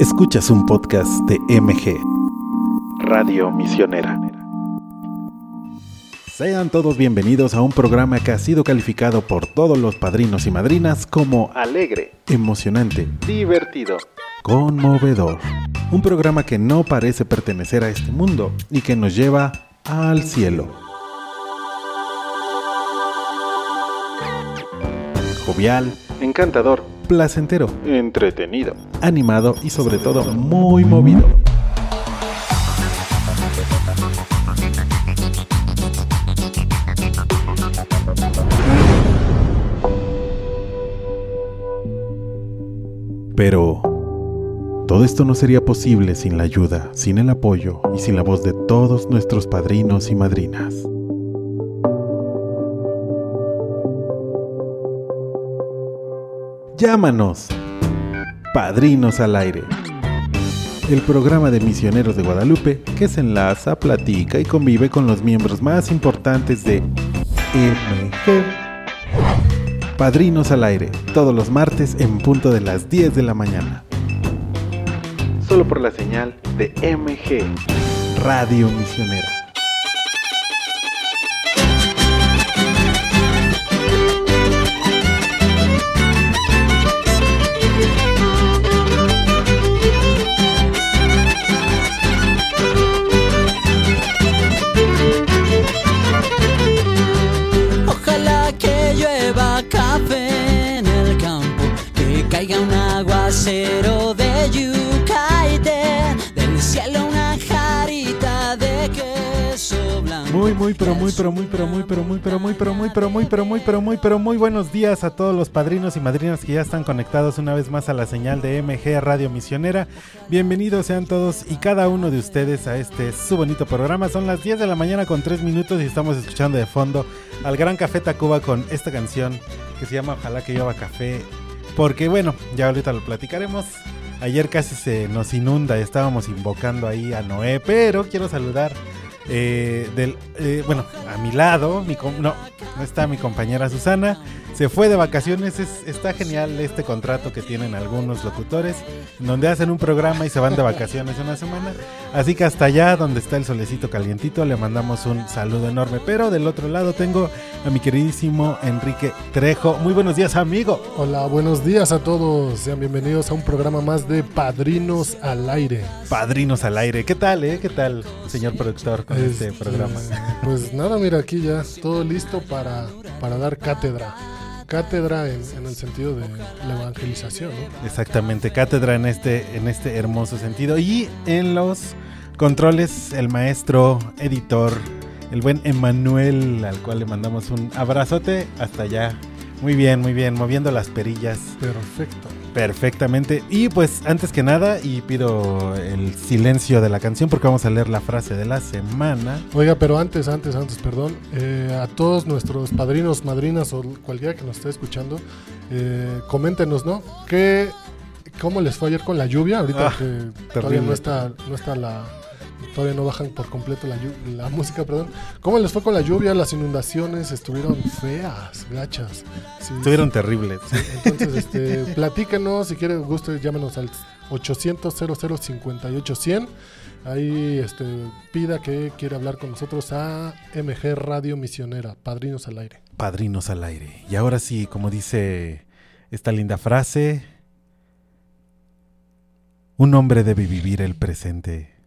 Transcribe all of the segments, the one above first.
Escuchas un podcast de MG, Radio Misionera. Sean todos bienvenidos a un programa que ha sido calificado por todos los padrinos y madrinas como alegre, emocionante, divertido, conmovedor. Un programa que no parece pertenecer a este mundo y que nos lleva al cielo. Jovial, encantador, placentero, entretenido, animado y sobre todo muy movido. Pero todo esto no sería posible sin la ayuda, sin el apoyo y sin la voz de todos nuestros padrinos y madrinas. Llámanos. Padrinos al aire. El programa de misioneros de Guadalupe que se enlaza, platica y convive con los miembros más importantes de MG. Padrinos al aire, todos los martes en punto de las 10 de la mañana. Solo por la señal de MG, Radio Misionera. De del cielo una jarita de queso blanco. Muy, muy, pero muy, pero muy, pero muy, pero muy, pero muy, pero muy, pero muy, pero muy, pero muy, pero muy buenos días a todos los padrinos y madrinas que ya están conectados una vez más a la señal de MG Radio Misionera. Bienvenidos sean todos y cada uno de ustedes a este su bonito programa. Son las 10 de la mañana con 3 minutos y estamos escuchando de fondo al Gran Café Tacuba con esta canción que se llama Ojalá que llueva café. Porque bueno, ya ahorita lo platicaremos. Ayer casi se nos inunda, estábamos invocando ahí a Noé, pero quiero saludar eh, del, eh, bueno, a mi lado, mi no, no está mi compañera Susana, se fue de vacaciones, es- está genial este contrato que tienen algunos locutores, donde hacen un programa y se van de vacaciones una semana, así que hasta allá donde está el solecito calientito le mandamos un saludo enorme, pero del otro lado tengo a mi queridísimo Enrique Trejo, muy buenos días amigo. Hola, buenos días a todos. Sean bienvenidos a un programa más de Padrinos al Aire. Padrinos al aire, ¿qué tal, eh? ¿Qué tal, señor productor, con este Este, programa? Pues nada, mira, aquí ya todo listo para, para dar cátedra. Cátedra en, en el sentido de la evangelización, ¿no? Exactamente, cátedra en este, en este hermoso sentido. Y en los controles, el maestro, editor, el buen Emanuel, al cual le mandamos un abrazote hasta allá. Muy bien, muy bien, moviendo las perillas Perfecto. Perfectamente. Y pues antes que nada, y pido el silencio de la canción porque vamos a leer la frase de la semana. Oiga, pero antes, antes, antes, perdón, eh, a todos nuestros padrinos, madrinas o cualquiera que nos esté escuchando, eh, coméntenos, ¿no? ¿Qué, ¿Cómo les fue ayer con la lluvia? Ahorita Ah, que todavía no está, no está la... Todavía no bajan por completo la, la música, perdón. ¿Cómo les fue con la lluvia? Las inundaciones estuvieron feas, gachas. Sí, Estuvieron terribles. entonces, este, platíquenos, si quieren, gusto, llámenos al 800 00 100 Ahí este, pida que quiere hablar con nosotros a MG Radio Misionera, Padrinos al Aire. Padrinos al aire. Y ahora sí, como dice esta linda frase, un hombre debe vivir el presente.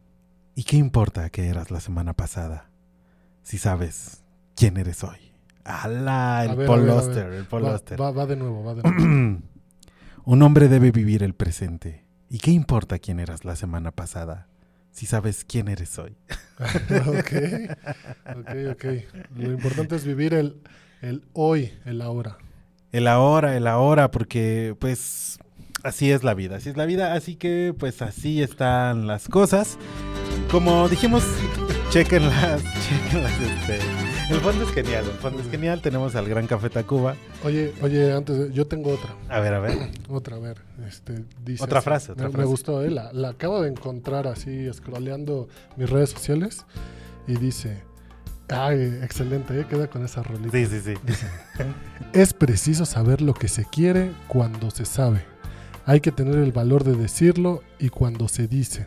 ¿Y qué importa que eras la semana pasada? Si sabes quién eres hoy. ¡Hala! El a ver, el Paul Va, va- va de nuevo, va de nuevo. un hombre debe vivir el presente. ¿Y qué importa quién eras la semana pasada? Si sabes quién eres hoy. ok, ok, ok. Lo importante es vivir el, el hoy, el ahora. El ahora, el ahora, porque pues así es la vida, así es la vida, así que pues así están las cosas. Como dijimos, chequenlas, chequenlas, este. El fondo es genial, el fondo es genial, tenemos al Gran Café Tacuba. Oye, oye, antes, de- yo tengo otra. A ver, a ver. Otra, a ver, este, dice Otra frase, otra me, me frase. gustó, ¿eh? La, la acabo de encontrar así, scrolleando mis redes sociales y dice, ay, excelente, ¿eh? Queda con esa rolita. Sí, sí, sí. Es preciso saber lo que se quiere cuando se sabe. Hay que tener el valor de decirlo y cuando se dice,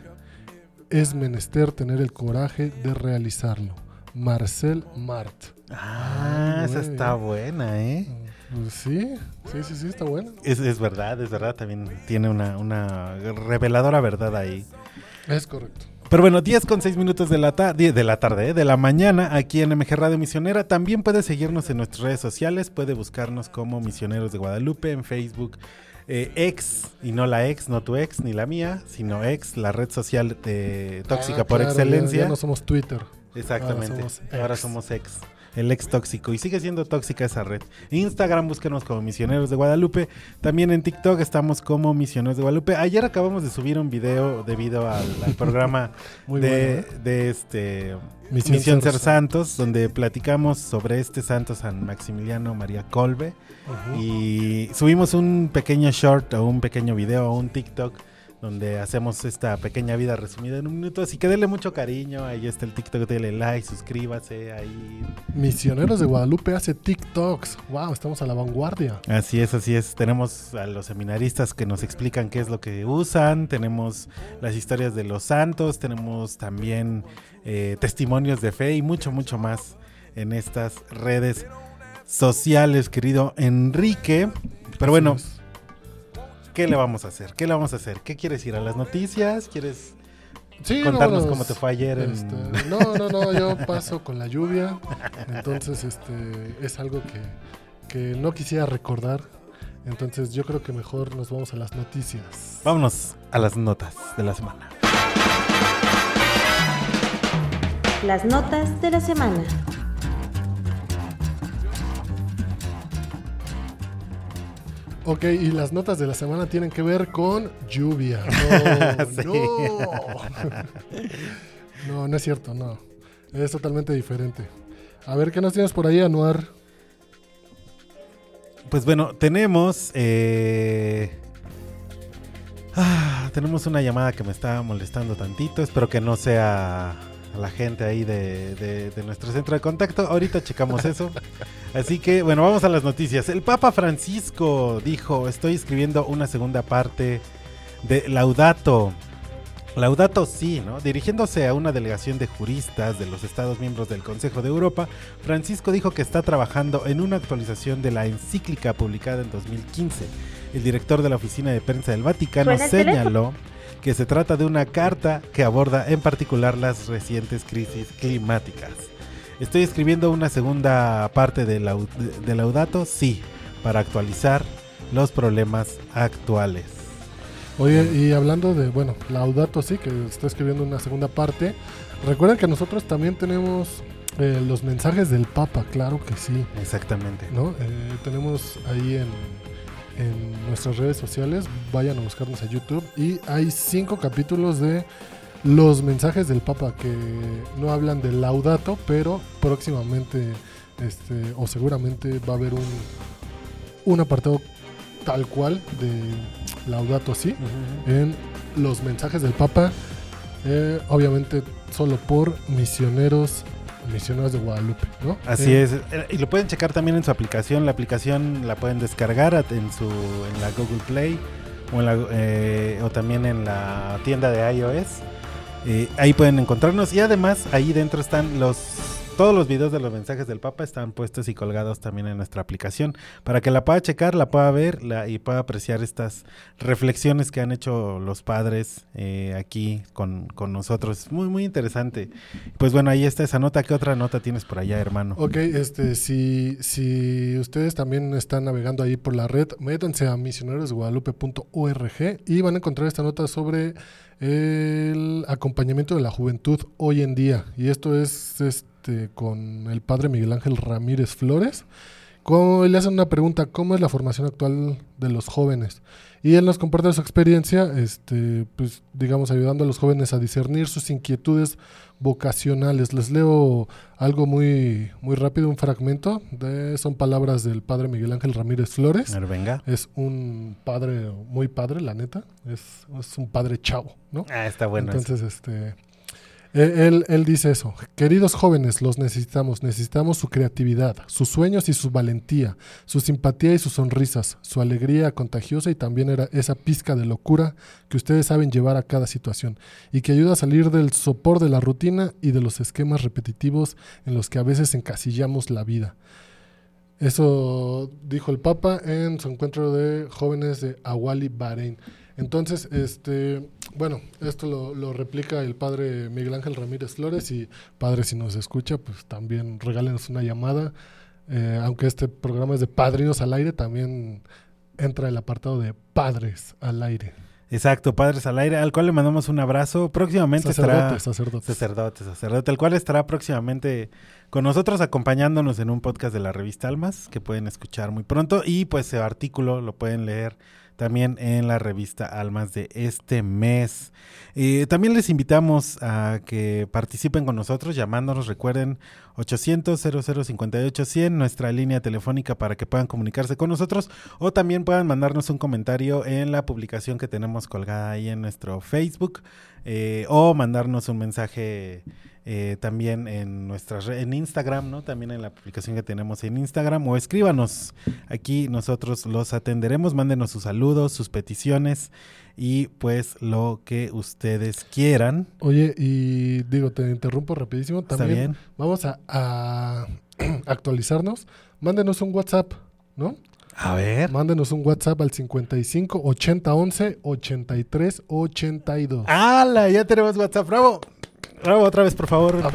es menester tener el coraje de realizarlo. Marcel Mart. Ah, esa güey. está buena, ¿eh? Pues sí, sí, sí, sí, está buena. Es, es verdad, es verdad, también tiene una, una reveladora verdad ahí. Es correcto. Pero bueno, 10 con 6 minutos de la, ta- die- de la tarde, ¿eh? de la mañana, aquí en MG Radio Misionera. También puede seguirnos en nuestras redes sociales, puede buscarnos como Misioneros de Guadalupe en Facebook, eh, ex, y no la ex, no tu ex ni la mía, sino ex, la red social de tóxica Ah, por claro, ya- excelencia. Ya, no somos Twitter. Exactamente. Ahora somos Ahora ex. somos ex. El ex tóxico. Y sigue siendo tóxica esa red. Instagram, búsquenos como Misioneros de Guadalupe. También en TikTok estamos como Misioneros de Guadalupe. Ayer acabamos de subir un video debido al, al programa Muy de, bueno, ¿eh? de este Misión Misión, Ser Ser Santos, donde platicamos sobre este santo San Maximiliano María Colbe. Y subimos un pequeño short o un pequeño video o un TikTok donde hacemos esta pequeña vida resumida en un minuto. Así que denle mucho cariño. Ahí está el TikTok, denle like, suscríbase. Ahí. Misioneros de Guadalupe hace TikToks. Wow, estamos a la vanguardia. Así es, así es. Tenemos a los seminaristas que nos explican qué es lo que usan. Tenemos las historias de los santos. Tenemos también eh, testimonios de fe y mucho, mucho más en estas redes sociales, querido Enrique. Pero bueno. ¿qué le vamos a hacer? ¿Qué le vamos a hacer? ¿Qué quieres ir a las noticias? ¿Quieres Sí, contarnos cómo te fue ayer? en- Este, no, no, no, yo paso con la lluvia. Entonces, este es algo que, que no quisiera recordar. Entonces, yo creo que mejor nos vamos a las noticias. Vámonos a las notas de la semana. Las notas de la semana. Ok, y las notas de la semana tienen que ver con lluvia. No, Sí. no. No, no es cierto, no. Es totalmente diferente. A ver, ¿qué nos tienes por ahí, Anuar? Pues bueno, tenemos. eh, ah, tenemos una llamada que me está molestando tantito. Espero que no sea la gente ahí de, de- de nuestro centro de contacto. Ahorita checamos eso. Así que, bueno, vamos a las noticias. El Papa Francisco dijo: Estoy escribiendo una segunda parte de Laudato. Laudato sí, ¿no? Dirigiéndose a una delegación de juristas de los Estados miembros del Consejo de Europa, Francisco dijo que está trabajando en una actualización de la encíclica publicada en 2015. El director de la Oficina de Prensa del Vaticano ¿Suena el teléfono? Que se trata de una carta que aborda en particular las recientes crisis climáticas. Estoy escribiendo una segunda parte de Laudato, sí, para actualizar los problemas actuales. Oye, y hablando de, bueno, Laudato sí, que está escribiendo una segunda parte. Recuerden que nosotros también tenemos eh, los mensajes del Papa, claro que sí. Exactamente. ¿no? Eh, tenemos ahí en, en nuestras redes sociales, vayan a buscarnos a YouTube. Y hay cinco capítulos de los mensajes del Papa que no hablan del laudato, pero próximamente este, o seguramente va a haber un, un apartado tal cual de laudato así en los mensajes del Papa, eh, obviamente solo por misioneros, misioneros de Guadalupe, ¿no? Así Eh, es. Eh, Y lo pueden checar también en su aplicación. La aplicación la pueden descargar en su en la Google Play o, en la, eh, o también en la tienda de iOS. Eh, ahí pueden encontrarnos y además ahí dentro están los todos los videos de los mensajes del Papa están puestos y colgados también en nuestra aplicación para que la pueda checar, la pueda ver y pueda apreciar estas reflexiones que han hecho los padres eh, aquí con, con nosotros. Muy, muy interesante. Pues bueno, ahí está esa nota. ¿Qué otra nota tienes por allá, hermano? Ok, este, si, si ustedes también están navegando ahí por la red, métanse a misionerosguadalupe.org y van a encontrar esta nota sobre el acompañamiento de la juventud hoy en día. Y esto es este con el padre Miguel Ángel Ramírez Flores. Como le hacen una pregunta, ¿cómo es la formación actual de los jóvenes? Y él nos comparte su experiencia, este, pues digamos, ayudando a los jóvenes a discernir sus inquietudes vocacionales. Les leo algo muy, muy rápido, un fragmento. De, son palabras del padre Miguel Ángel Ramírez Flores. Venga. Es un padre, muy padre, la neta. Es, es un padre chavo, ¿no? Ah, está bueno. eso. Entonces, este, Eh, Él, dice eso. Queridos jóvenes, los necesitamos. Necesitamos su creatividad, sus sueños y su valentía, su simpatía y sus sonrisas, su alegría contagiosa y también era esa pizca de locura que ustedes saben llevar a cada situación y que ayuda a salir del sopor de la rutina y de los esquemas repetitivos en los que a veces encasillamos la vida. Eso dijo el Papa en su encuentro de jóvenes de Awali, Bahrein. Entonces, este, bueno, esto lo, lo replica el padre Miguel Ángel Ramírez Flores y padre, si nos escucha, pues también regálenos una llamada. Eh, aunque este programa es de padrinos al aire, también entra el apartado de padres al aire. Exacto, Padres al Aire, al cual le mandamos un abrazo. Próximamente estará... Sacerdotes, sacerdotes. Sacerdote, sacerdote, el cual estará próximamente con nosotros acompañándonos en un podcast de la revista Almas que pueden escuchar muy pronto y pues su artículo lo pueden leer también en la revista Almas de este mes. Eh, también les invitamos a que participen con nosotros llamándonos, recuerden 800 0058 100 nuestra línea telefónica para que puedan comunicarse con nosotros o también puedan mandarnos un comentario en la publicación que tenemos colgada ahí en nuestro Facebook eh, o mandarnos un mensaje eh, también en nuestra re- en Instagram, ¿no? También en la publicación que tenemos en Instagram o escríbanos. Aquí nosotros los atenderemos, mándenos sus saludos, sus peticiones y pues lo que ustedes quieran. Oye, y digo, te interrumpo rapidísimo. ¿Está También bien? vamos a, a actualizarnos. Mándenos un WhatsApp, ¿no? A ver. Mándenos un WhatsApp al 55 80 11 83 82. ¡Hala! Ya tenemos WhatsApp. ¡Bravo! Bravo, otra vez, por favor. Eso.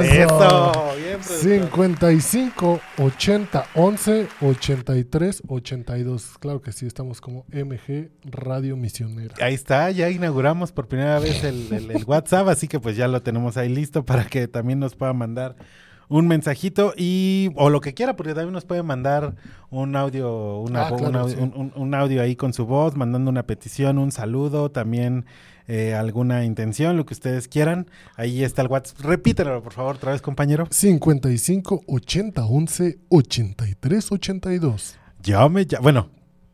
Bien, productor. 55 80 11 83 82. Claro que sí, estamos como MG Radio Misionera. Ahí está, ya inauguramos por primera vez el, el- el WhatsApp, así que pues ya lo tenemos ahí listo para que también nos pueda mandar un mensajito y o lo que quiera, porque también nos puede mandar un audio, una Ah, vo- un, claro, audio sí. un- un- un audio ahí con su voz, mandando una petición, un saludo, también eh, alguna intención, lo que ustedes quieran. Ahí está el WhatsApp. Repítelo, por favor, otra vez, compañero. 55 80 11 83 82. Llame ya. Bueno,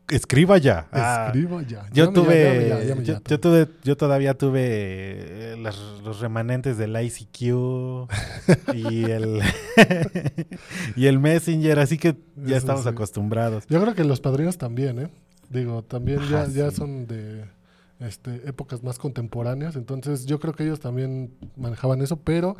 escriba ya. Ah, Escriba ya. Yo Llame ya, tuve, ya, llame yo, ya. yo tuve, yo todavía tuve eh, las- los remanentes del ICQ y el y el Messenger, así que ya Eso estamos sí. acostumbrados. Yo creo que los padrinos también, ¿eh? Digo, también ya, Ajá, ya son de este, épocas más contemporáneas, entonces yo creo que ellos también manejaban eso, pero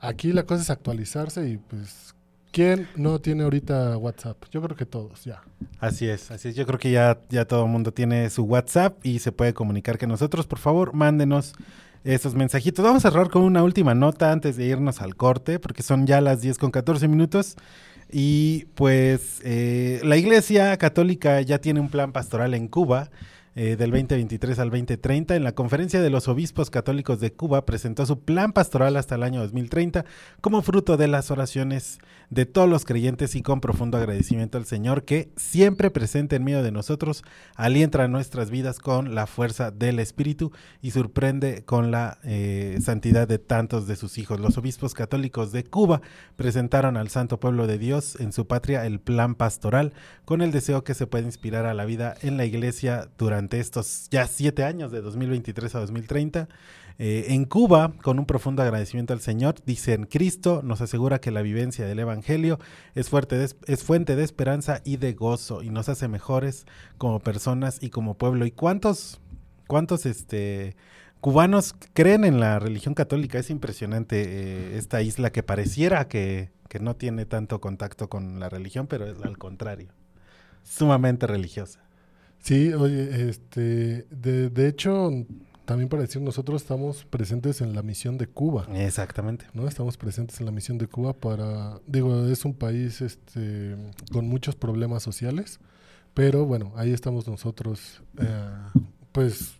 aquí la cosa es actualizarse y pues, ¿quién no tiene ahorita WhatsApp? Yo creo que todos, ya. Así es, así es. Yo creo que ya, ya todo el mundo tiene su WhatsApp y se puede comunicar con nosotros. Por favor, mándenos esos mensajitos. Vamos a cerrar con una última nota antes de irnos al corte, porque son ya las 10 con 14 minutos. Y pues eh, la Iglesia Católica ya tiene un plan pastoral en Cuba. Eh, del 2023 al 2030, en la Conferencia de los Obispos Católicos de Cuba presentó su plan pastoral hasta el año 2030 como fruto de las oraciones de todos los creyentes y con profundo agradecimiento al Señor que siempre presente en medio de nosotros, alienta nuestras vidas con la fuerza del Espíritu y sorprende con la eh, santidad de tantos de sus hijos. Los obispos católicos de Cuba presentaron al Santo Pueblo de Dios en su patria el plan pastoral con el deseo que se pueda inspirar a la vida en la iglesia durante estos ya siete años de 2023 a 2030. Eh, en Cuba, con un profundo agradecimiento al Señor, dicen, Cristo nos asegura que la vivencia del Evangelio es, fuerte es fuente de esperanza y de gozo y nos hace mejores como personas y como pueblo. ¿Y cuántos, cuántos este, cubanos creen en la religión católica? Es impresionante eh, esta isla que pareciera que, que no tiene tanto contacto con la religión, pero es al contrario, sumamente religiosa. Sí, oye, este, de, de hecho, también para decir, nosotros estamos presentes en la misión de Cuba. Exactamente. ¿no? Estamos presentes en la misión de Cuba para, digo, es un país este, con muchos problemas sociales, pero bueno, ahí estamos nosotros, eh, pues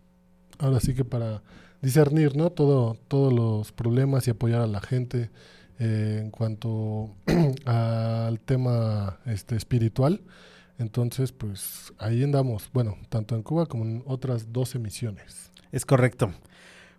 ahora sí que para discernir, ¿no? Todo, todos los problemas y apoyar a la gente eh, en cuanto al tema este, espiritual. Entonces, pues ahí andamos, bueno, tanto en Cuba como en otras dos emisiones. Es correcto.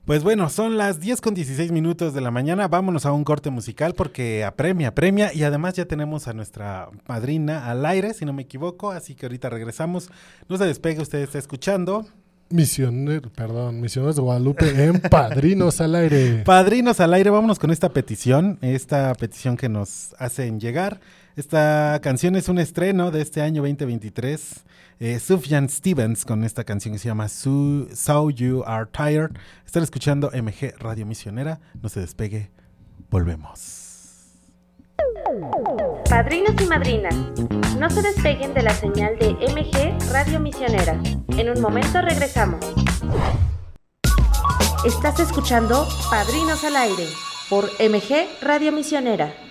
Pues bueno, son las 10 con 16 minutos de la mañana. Vámonos a un corte musical porque apremia, apremia. Y además ya tenemos a nuestra madrina al aire, si no me equivoco. Así que ahorita regresamos. No se despegue, usted está escuchando. Misioneros, perdón, Misioneros de Guadalupe en Padrinos al Aire. Padrinos al Aire, vámonos con esta petición, esta petición que nos hacen llegar. Esta canción es un estreno de este año 2023. Eh, Sufjan Stevens con esta canción que se llama So, so You Are Tired. Están escuchando MG Radio Misionera. No se despegue. Volvemos. Padrinos y madrinas, no se despeguen de la señal de MG Radio Misionera. En un momento regresamos. Estás escuchando Padrinos al Aire por MG Radio Misionera.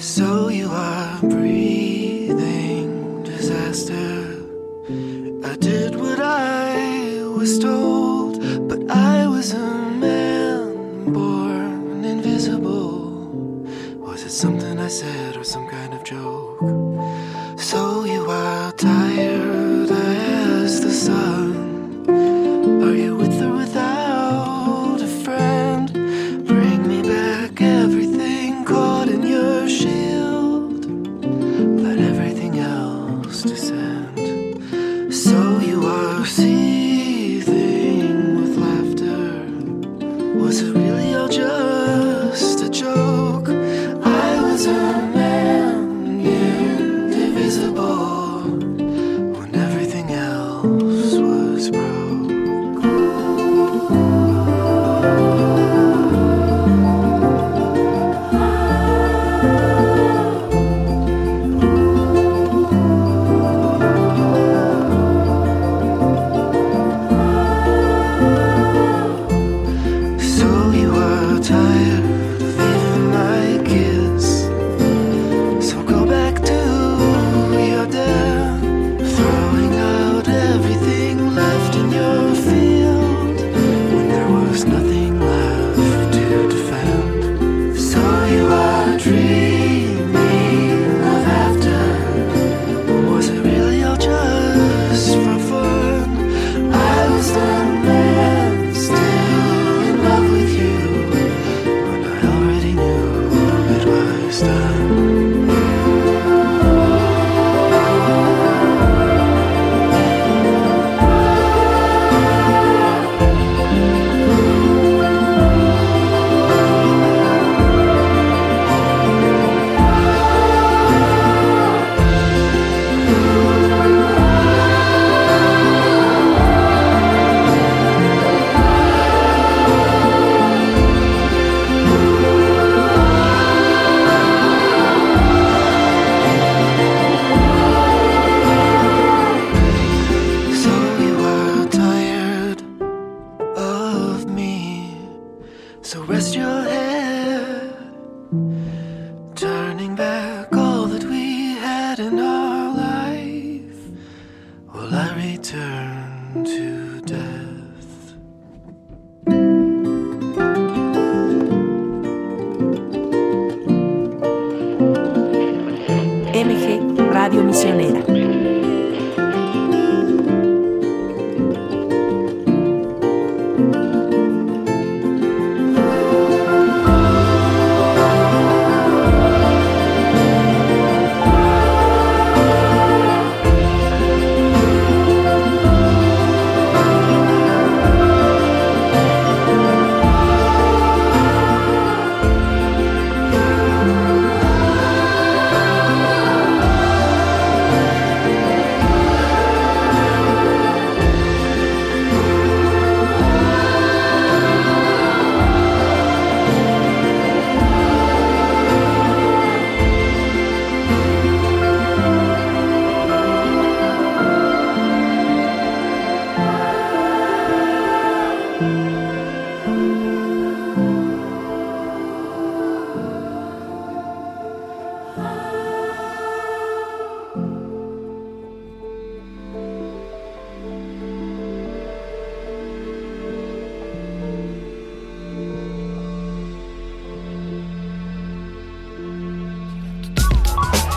So you are breathing disaster. I did what I was told, but I was a man born invisible. Was it something I said or some kind of joke?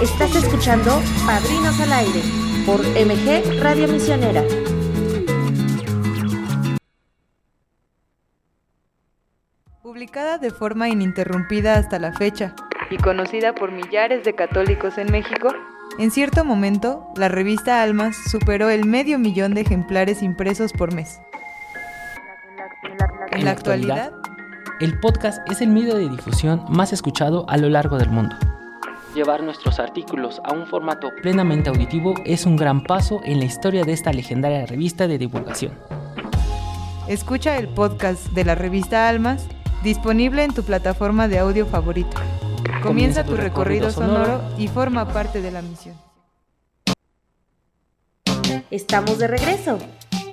Estás escuchando Padrinos al Aire por MG Radio Misionera. Publicada de forma ininterrumpida hasta la fecha y conocida por millares de católicos en México, en cierto momento la revista Almas superó el medio millón de ejemplares impresos por mes. En la actualidad, el podcast es el medio de difusión más escuchado a lo largo del mundo. Llevar nuestros artículos a un formato plenamente auditivo es un gran paso en la historia de esta legendaria revista de divulgación. escucha el podcast de la revista Almas disponible en tu plataforma de audio favorito. Comienza tu recorrido sonoro y forma parte de la misión. Estamos de regreso.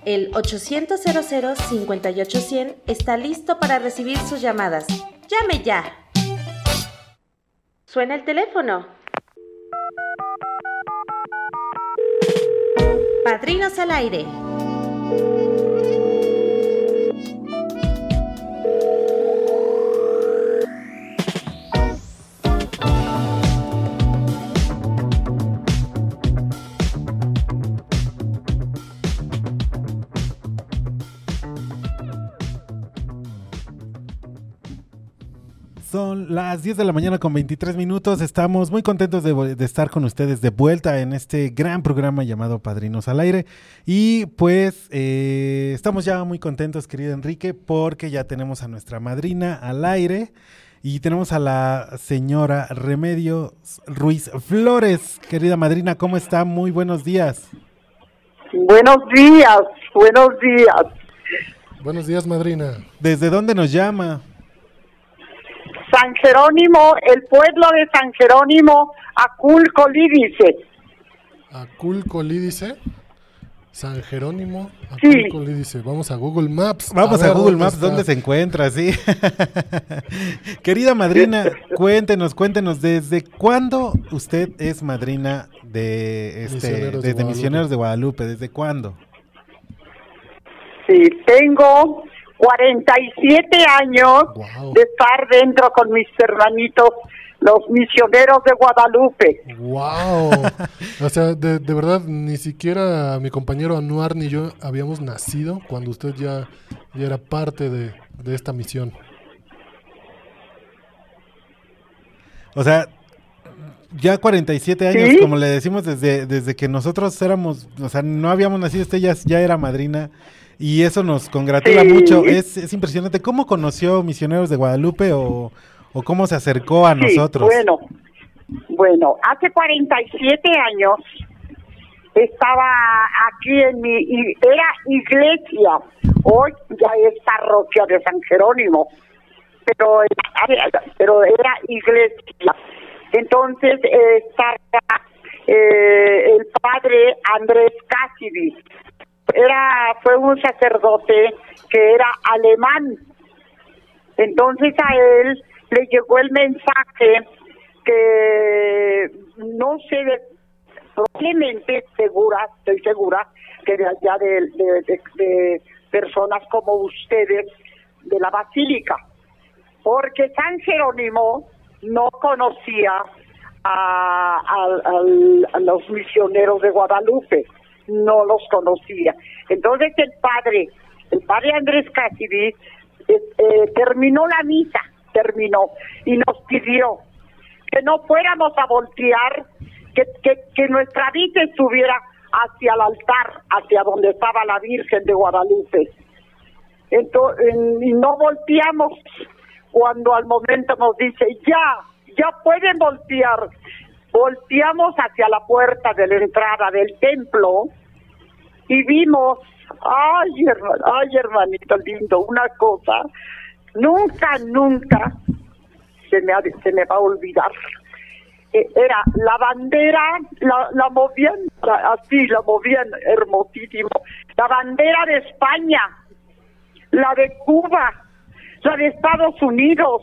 El 800 58100 está listo para recibir sus llamadas. ¡Llame ya! Suena el teléfono. Padrinos al aire. Son las 10 de la mañana con 23 minutos. Estamos muy contentos de, estar con ustedes de vuelta en este gran programa llamado Padrinos al Aire. Y pues eh, estamos ya muy contentos, querido Enrique, porque ya tenemos a nuestra madrina al aire. Y tenemos a la señora Remedios Ruiz Flores. Querida madrina, ¿cómo está? Muy buenos días. Buenos días, buenos días. Buenos días, madrina. ¿Desde dónde nos llama? San Jerónimo, el pueblo de San Jerónimo, Aculco Lídice. Aculco Lídice. San Jerónimo. Sí. Aculco Lídice. Vamos a Google Maps. Vamos a, ver Google dónde Maps, está. ¿dónde se encuentra? Sí. Querida madrina, cuéntenos, cuéntenos, ¿desde cuándo usted es madrina de este, Misioneros de desde Guadalupe. Misioneros de Guadalupe? ¿Desde cuándo? Sí, tengo 47 años Wow. de estar dentro con mis hermanitos, los misioneros de Guadalupe. Wow. o sea, de, de verdad, ni siquiera mi compañero Anuar ni yo habíamos nacido cuando usted ya, ya era parte de, de esta misión. O sea, ya 47 años, ¿Sí? como le decimos, desde, desde que nosotros éramos, o sea, no habíamos nacido, usted ya, ya era madrina. Y eso nos congratula Sí. mucho. Es, es impresionante. ¿Cómo conoció Misioneros de Guadalupe o, o cómo se acercó a Sí, nosotros? Bueno, bueno, hace 47 años estaba aquí en mi, era iglesia, hoy ya es parroquia de San Jerónimo, pero, pero era iglesia. Entonces eh, estaba eh, el padre Andrés Cassidy, era, fue un sacerdote que era alemán, entonces a él le llegó el mensaje que no sé, probablemente segura, estoy segura, que de allá de, de- de- personas como ustedes de la basílica, porque San Jerónimo no conocía a, a los misioneros de Guadalupe, no los conocía. Entonces el padre, el padre Andrés Cassidy, eh, eh, terminó la misa, terminó, y nos pidió que no fuéramos a voltear, que, que, nuestra vista estuviera hacia el altar, hacia donde estaba la Virgen de Guadalupe. Entonces, y no volteamos cuando al momento nos dice, ya, ya pueden voltear. Volteamos hacia la puerta de la entrada del templo y vimos, ay, hermano, ay, hermanito lindo, una cosa, nunca, nunca se me, ha- se me va a olvidar. Eh, Era la bandera, la, la movían así, la movían hermosísimo. La bandera de España, la de Cuba, la de Estados Unidos,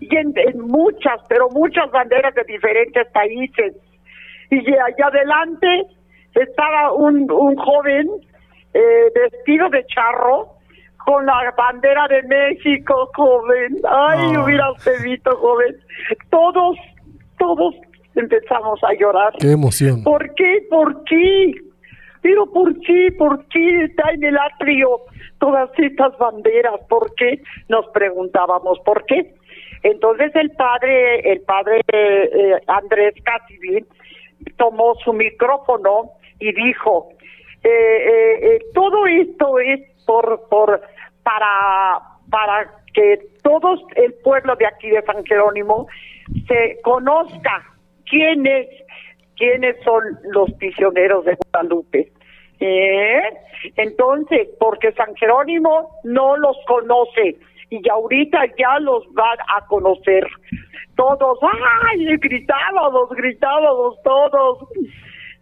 y en, en muchas, pero muchas banderas de diferentes países. Y allá adelante estaba un, un joven eh, vestido de charro con la bandera de México, joven. Ay, Ah. hubiera usted visto, joven. Todos, todos empezamos a llorar. Qué emoción. ¿Por qué? ¿Por qué? Pero ¿por qué? ¿Por qué está en el atrio todas estas banderas? ¿Por qué? Nos preguntábamos, ¿por qué? Entonces el padre, el padre eh, Andrés Cassidy tomó su micrófono y dijo, eh, eh, eh, todo esto es por, por, para, para que todo el pueblo de aquí de San Jerónimo se conozca quiénes, quiénes son los prisioneros de Guadalupe. ¿Eh? Entonces, porque San Jerónimo no los conoce y ahorita ya los van a conocer. Todos, ¡ay! Gritábamos, gritábamos todos.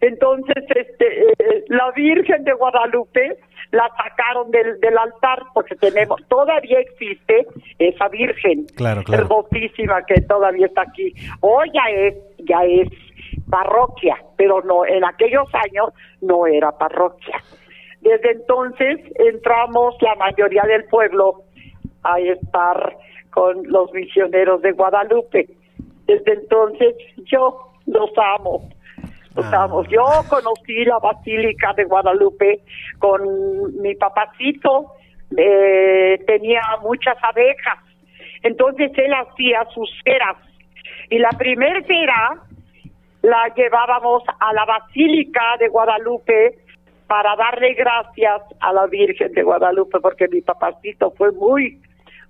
Entonces, este, eh, la Virgen de Guadalupe la sacaron del, del altar porque tenemos, todavía existe esa Virgen Claro, claro. hermosísima que todavía está aquí. Hoy ya es, ya es parroquia, pero no, en aquellos años no era parroquia. Desde entonces entramos la mayoría del pueblo a estar con los misioneros de Guadalupe. Desde entonces yo los amo. Yo conocí la Basílica de Guadalupe con mi papacito, eh, tenía muchas abejas. Entonces él hacía sus ceras. Y la primera cera la llevábamos a la Basílica de Guadalupe para darle gracias a la Virgen de Guadalupe, porque mi papacito fue muy,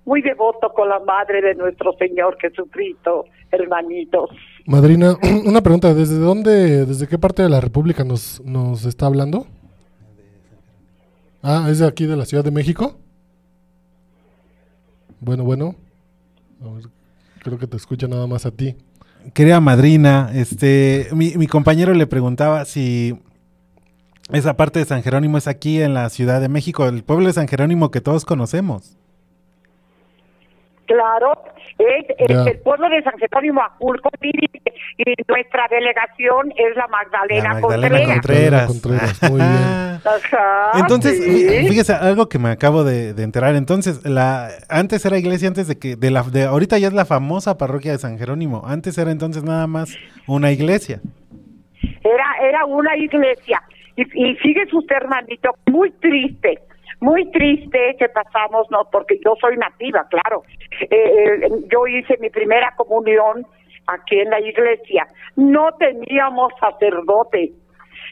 muy devoto con la Madre de nuestro Señor Jesucristo, hermanitos. Madrina, una pregunta, ¿desde dónde, desde qué parte de la República nos, nos está hablando? Ah, ¿es de aquí de la Ciudad de México? Bueno, bueno. Creo que te escucha nada más a ti. Querida madrina, este, mi, mi compañero le preguntaba si esa parte de San Jerónimo es aquí en la Ciudad de México, el pueblo de San Jerónimo que todos conocemos. Claro, es, el pueblo de San Jerónimo dirige, y nuestra delegación es la Magdalena, La Magdalena Contreras. Contreras. Contreras, muy bien. Ajá, Entonces, sí. fíjese, algo que me acabo de, de enterar. Entonces, la antes era iglesia, antes de que, de la, de ahorita ya es la famosa parroquia de San Jerónimo. Antes era entonces nada más una iglesia. Era, era una iglesia. Y, y fíjese usted, hermanito, muy triste, muy triste que pasamos, no, porque yo soy nativa, claro. Eh, eh, yo hice mi primera comunión aquí en la iglesia. No teníamos sacerdote.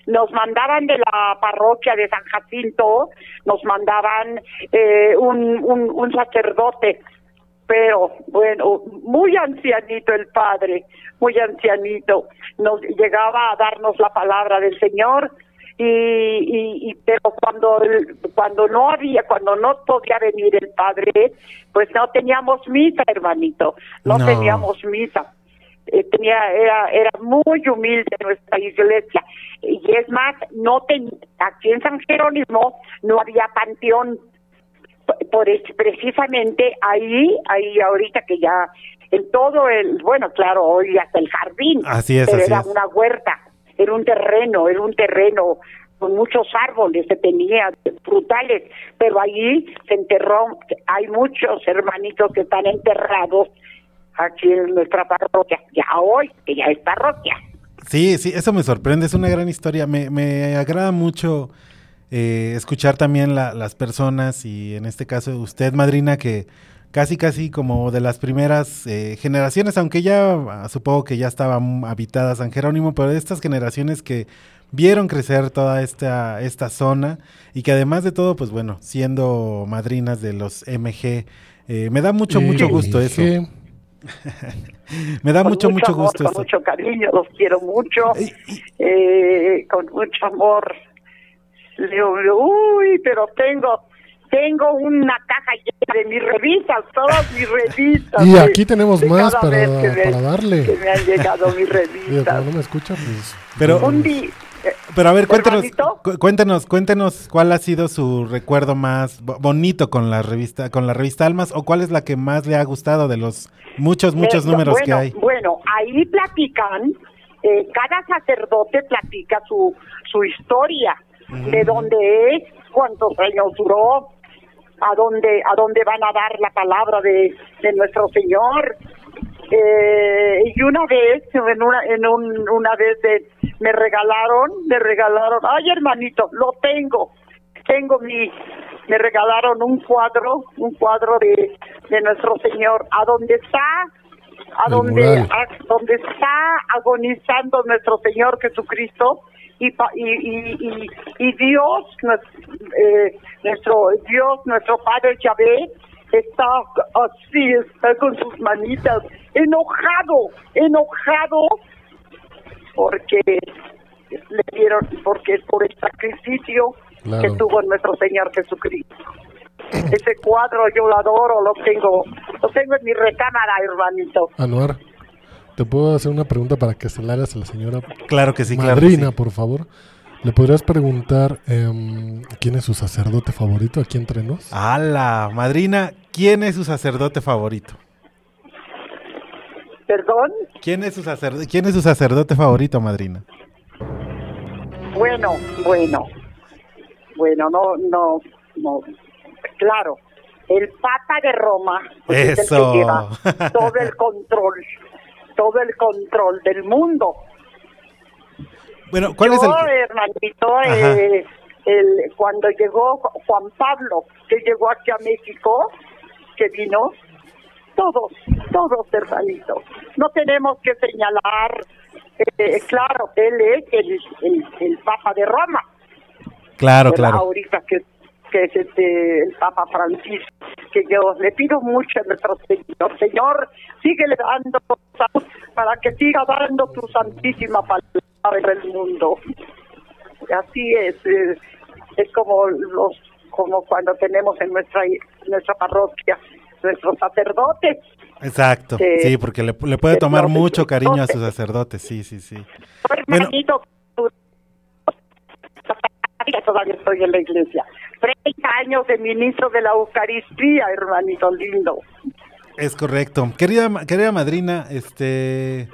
Nos mandaban de la parroquia de San Jacinto, nos mandaban eh, un, un, un sacerdote pero bueno, muy ancianito el padre, muy ancianito, nos llegaba a darnos la palabra del Señor y, y, y- pero cuando cuando no había, cuando no podía venir el padre, pues no teníamos misa, hermanito, no, No. teníamos misa. Eh, tenía era era muy humilde nuestra iglesia y es más no ten, aquí en San Jerónimo no había panteón por es- precisamente ahí, ahí ahorita que ya en todo el, bueno, claro, hoy hasta el jardín, Así es, pero así era es. una huerta, era un terreno, era un terreno con muchos árboles se tenía frutales, pero ahí se enterró, hay muchos hermanitos que están enterrados aquí en nuestra parroquia, ya hoy, que ya es parroquia. Sí, sí, eso me sorprende, es una gran historia. Me, me agrada mucho eh, escuchar también la- las personas y en este caso usted, madrina, que casi, casi como de las primeras eh, generaciones, aunque ya ah, supongo que ya estaba habitada San Jerónimo, pero de estas generaciones que vieron crecer toda esta, esta zona y que además de todo, pues bueno, siendo madrinas de los MG, eh, me da mucho, mucho gusto eso. Me da con mucho, mucho amor, gusto Con eso. mucho cariño, los quiero mucho, eh, con mucho amor. Le digo, uy, pero tengo tengo una caja llena de mis revistas, todas mis revistas. Y aquí tenemos más para- vez que me- para darle. Que me han llegado mis revistas. no me escucha, pues. Pero- Un día, eh, Pero a ver, cuéntanos, ¿Hermanito? cu- cuéntanos, cuéntanos cuál ha sido su recuerdo más bo- bonito con la revista, con la revista Almas, o cuál es la que más le ha gustado de los muchos, muchos números bueno, que hay. Bueno, ahí platican, eh, cada sacerdote platica su, su historia, de dónde es, cuántos años duró, a dónde, a dónde van a dar la palabra de, de nuestro Señor. Eh, y una vez, en una, en un, una vez de, me regalaron, me regalaron, ay hermanito, lo tengo, tengo mi, me regalaron un cuadro, un cuadro de, de nuestro Señor, a donde está, a El donde, a donde está agonizando nuestro Señor Jesucristo y, y, y, y, Dios, eh, nuestro Dios, nuestro Padre Yahvé, está así, está con sus manitas, enojado, enojado, porque le dieron, porque es por el sacrificio Claro. que tuvo nuestro Señor Jesucristo. Ese cuadro yo lo adoro, lo tengo, lo tengo en mi recámara, hermanito. Anuar, ¿te puedo hacer una pregunta para que se la hagas a la señora Claro que sí, claro que madrina, sí. por favor? ¿Le podrías preguntar em, quién es su sacerdote favorito aquí entre nos? ¡Hala! Madrina, ¿quién es su sacerdote favorito? Perdón, ¿Quién es su sacerdote, ¿quién es su sacerdote favorito, madrina? bueno, bueno, bueno, no, no, no, claro, el Papa de Roma pues, es el Eso. que lleva todo el control, todo el control del mundo. Bueno, ¿cuál Yo, es el eh, el, cuando llegó Juan Pablo, que llegó aquí a México, que vino, todos, todos, hermanito. No tenemos que señalar, eh, claro, él es el, el, el Papa de Roma. Claro, claro. Ahorita que, que es este, el Papa Francisco, que yo le pido mucho a nuestro Señor, Señor, síguele dando salud para que siga dando tu santísima palabra en el mundo. Así es, eh, es como los como cuando tenemos en nuestra nuestra parroquia nuestros sacerdotes. Exacto. que- Sí, porque le, le puede tomar mucho cariño a sus sacerdotes. Sí, sí, sí. Bueno. Todavía estoy en la iglesia. 30 años de ministro de la Eucaristía, hermanito lindo. Es correcto. Querida, querida madrina, este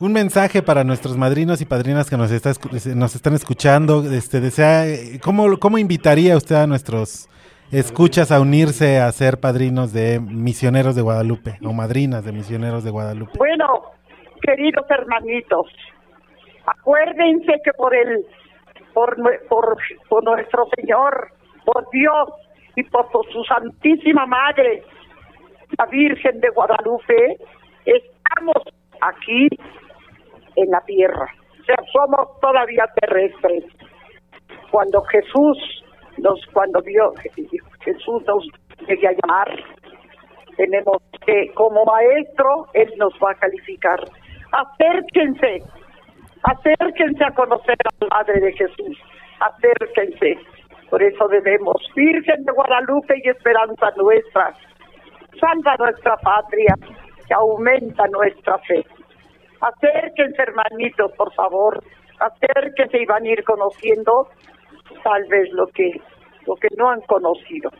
un mensaje para nuestros madrinos y padrinas que nos está nos están escuchando, este desea ¿cómo, cómo invitaría usted a nuestros escuchas a unirse a ser padrinos de misioneros de Guadalupe o madrinas de misioneros de Guadalupe? Bueno, queridos hermanitos, acuérdense que por el, por, por nuestro Señor, por Dios y por, su Santísima Madre, la Virgen de Guadalupe, estamos aquí en la tierra. O sea, somos todavía terrestres. Cuando Jesús nos, cuando Dios, Jesús nos llegue a llamar, tenemos que, como maestro, Él nos va a calificar. Acérquense, acérquense a conocer a la Madre de Jesús, acérquense. Por eso debemos, Virgen de Guadalupe y esperanza nuestra, salva nuestra patria, que aumenta nuestra fe. Acérquense, hermanitos, por favor, acérquense y van a ir conociendo tal vez lo que, lo que no han conocido.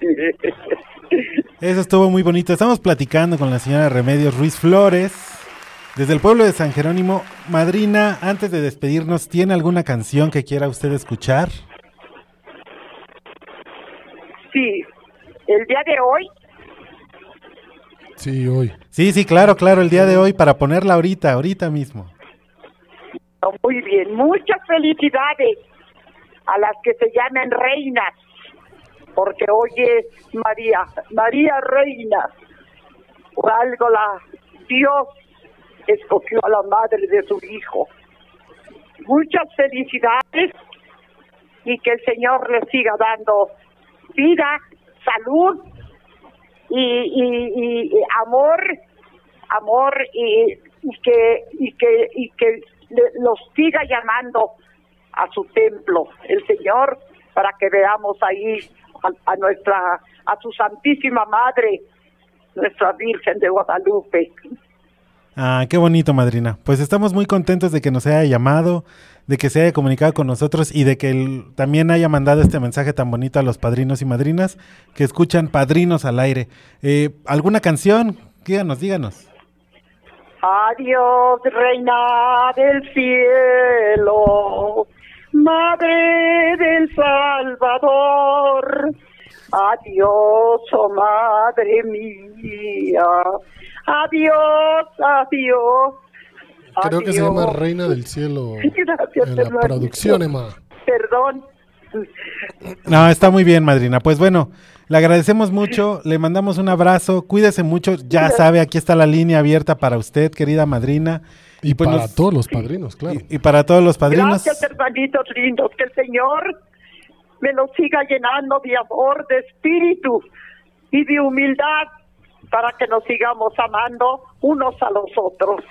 Eso estuvo muy bonito. Estamos platicando con la señora Remedios Ruiz Flores desde el pueblo de San Jerónimo. Madrina, antes de despedirnos, ¿tiene alguna canción que quiera usted escuchar? Sí, el día de hoy Sí, hoy. Sí, sí, claro, claro, el día de hoy para ponerla ahorita, ahorita mismo. Muy bien, muchas felicidades a las que se llamen reinas, porque hoy es María, María Reina. Por algo la Dios escogió a la madre de su hijo. Muchas felicidades y que el Señor les siga dando vida, salud y, y- y- amor, amor y, y que y que y que los siga llamando a su templo el Señor para que veamos ahí a, a nuestra a su santísima madre nuestra Virgen de Guadalupe Ah, qué bonito, madrina. Pues estamos muy contentos de que nos haya llamado, de que se haya comunicado con nosotros y de que él también haya mandado este mensaje tan bonito a los padrinos y madrinas que escuchan Padrinos al aire. Eh, ¿Alguna canción? Díganos, díganos. Adiós, reina del cielo, madre del Salvador. Adiós, oh madre mía. Adiós, adiós. Creo que se llama Reina del Cielo Gracias, en la hermanito. producción, Emma. Perdón. No, está muy bien, madrina. Pues bueno, le agradecemos mucho, le mandamos un abrazo, cuídese mucho, ya sabe, aquí está la línea abierta para usted, querida madrina. Y pues para nos- todos los padrinos, claro. y para todos los padrinos. Gracias, hermanitos lindos. Que el Señor me los siga llenando de amor, de espíritu y de humildad para que nos sigamos amando unos a los otros.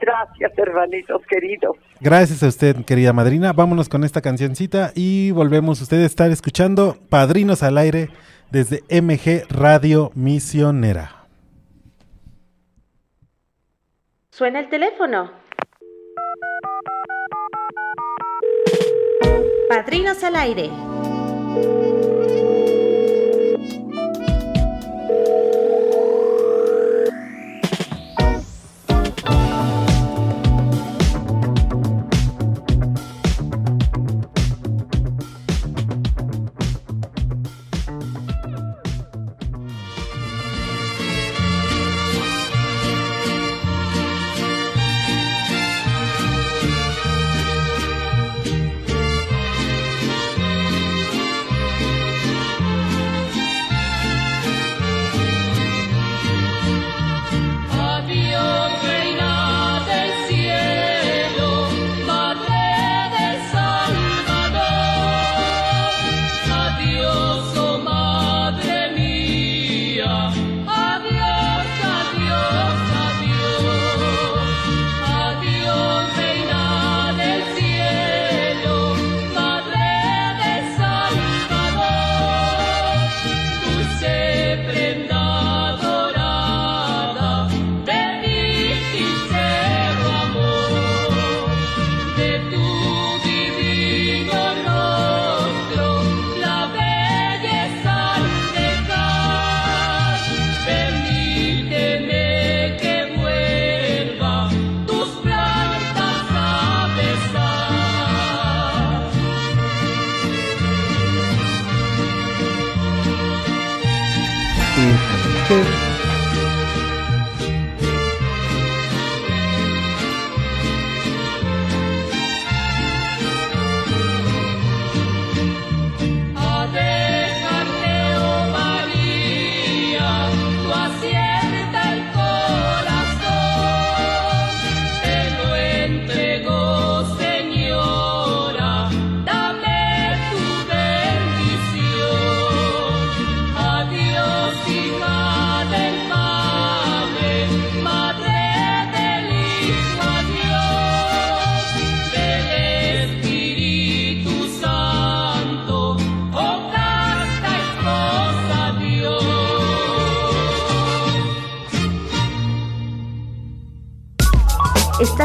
Gracias, hermanitos queridos. Gracias a usted, querida madrina. Vámonos con esta cancioncita y volvemos. Usted a estar escuchando Padrinos al Aire desde MG Radio Misionera. Suena el teléfono. Padrinos al aire.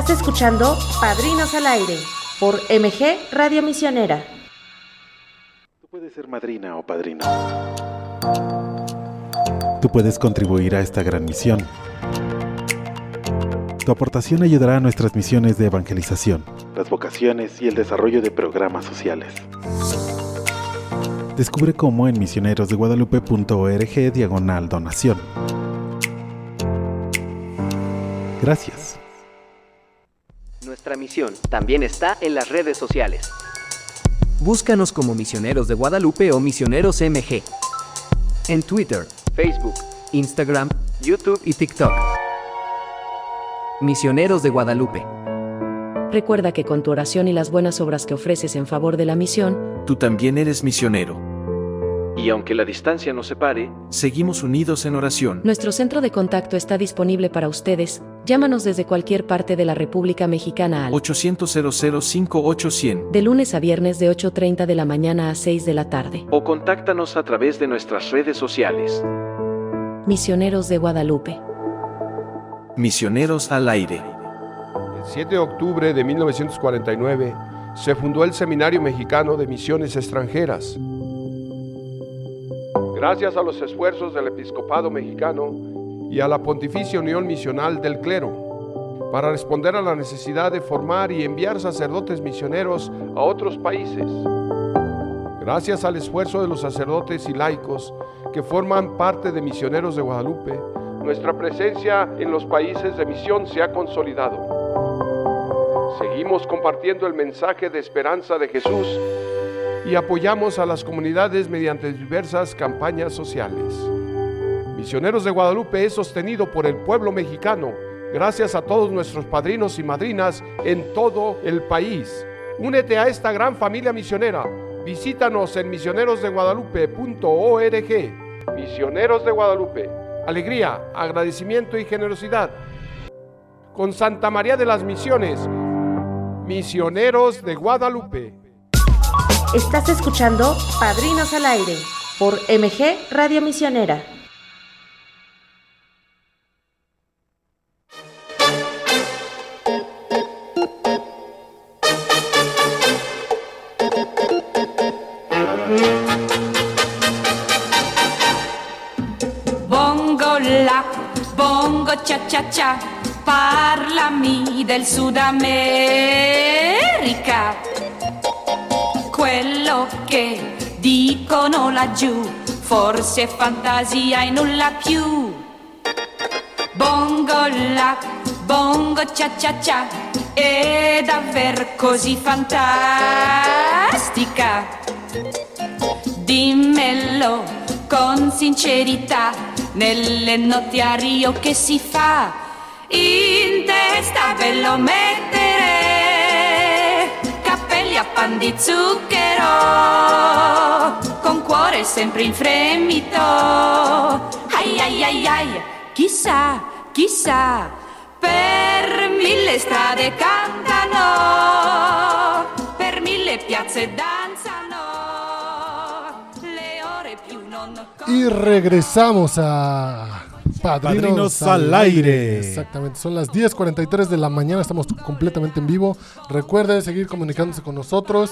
Estás escuchando Padrinos al aire por MG Radio Misionera. Tú puedes ser madrina o padrino. Tú puedes contribuir a esta gran misión. Tu aportación ayudará a nuestras misiones de evangelización, las vocaciones y el desarrollo de programas sociales. Descubre cómo en misionerosdeguadalupe.org diagonal donación. Gracias. Nuestra misión también está en las redes sociales. Búscanos como Misioneros de Guadalupe o Misioneros MG. En Twitter, Facebook, Instagram, YouTube y TikTok. Misioneros de Guadalupe. Recuerda que con tu oración y las buenas obras que ofreces en favor de la misión, Tú también eres misionero. Y aunque la distancia nos separe, Seguimos unidos en oración. nuestro centro de contacto está disponible para ustedes. Llámanos desde cualquier parte de la República Mexicana al 800 005 de lunes a viernes de 8.30 de la mañana a 6 de la tarde. o contáctanos a través de nuestras redes sociales. Misioneros de Guadalupe. Misioneros al aire. El 7 de octubre de 1949 se fundó el Seminario Mexicano de Misiones Extranjeras. Gracias a los esfuerzos del Episcopado Mexicano y a la Pontificia Unión Misional del Clero, para responder a la necesidad de formar y enviar sacerdotes misioneros a otros países. Gracias al esfuerzo de los sacerdotes y laicos que forman parte de Misioneros de Guadalupe, nuestra presencia en los países de misión se ha consolidado. Seguimos compartiendo el mensaje de esperanza de Jesús y apoyamos a las comunidades mediante diversas campañas sociales. Misioneros de Guadalupe es sostenido por el pueblo mexicano gracias a todos nuestros padrinos y madrinas en todo el país. Únete a esta gran familia misionera. Visítanos en misionerosdeguadalupe.org. Misioneros de Guadalupe. Alegría, agradecimiento y generosidad. Con Santa María de las Misiones. Misioneros de Guadalupe. Estás escuchando Padrinos al Aire por MG Radio Misionera. Cha cha cha, parlami del Sud America. Quello che dicono laggiù, forse è fantasia e nulla più. Bongo la, bongo cha cha cha, è davvero così fantastica. Dimmelo con sincerità, nelle notti a Rio che si fa, in testa ve lo mettere, cappelli a pan di zucchero, con cuore sempre in fremito. Ai ai ai ai, chissà, chissà, per mille strade cantano, per mille piazze danzano. Y regresamos a Padrinos, Padrinos al aire. Exactamente, son las 10.43 de la mañana, estamos completamente en vivo. Recuerde seguir comunicándose con nosotros.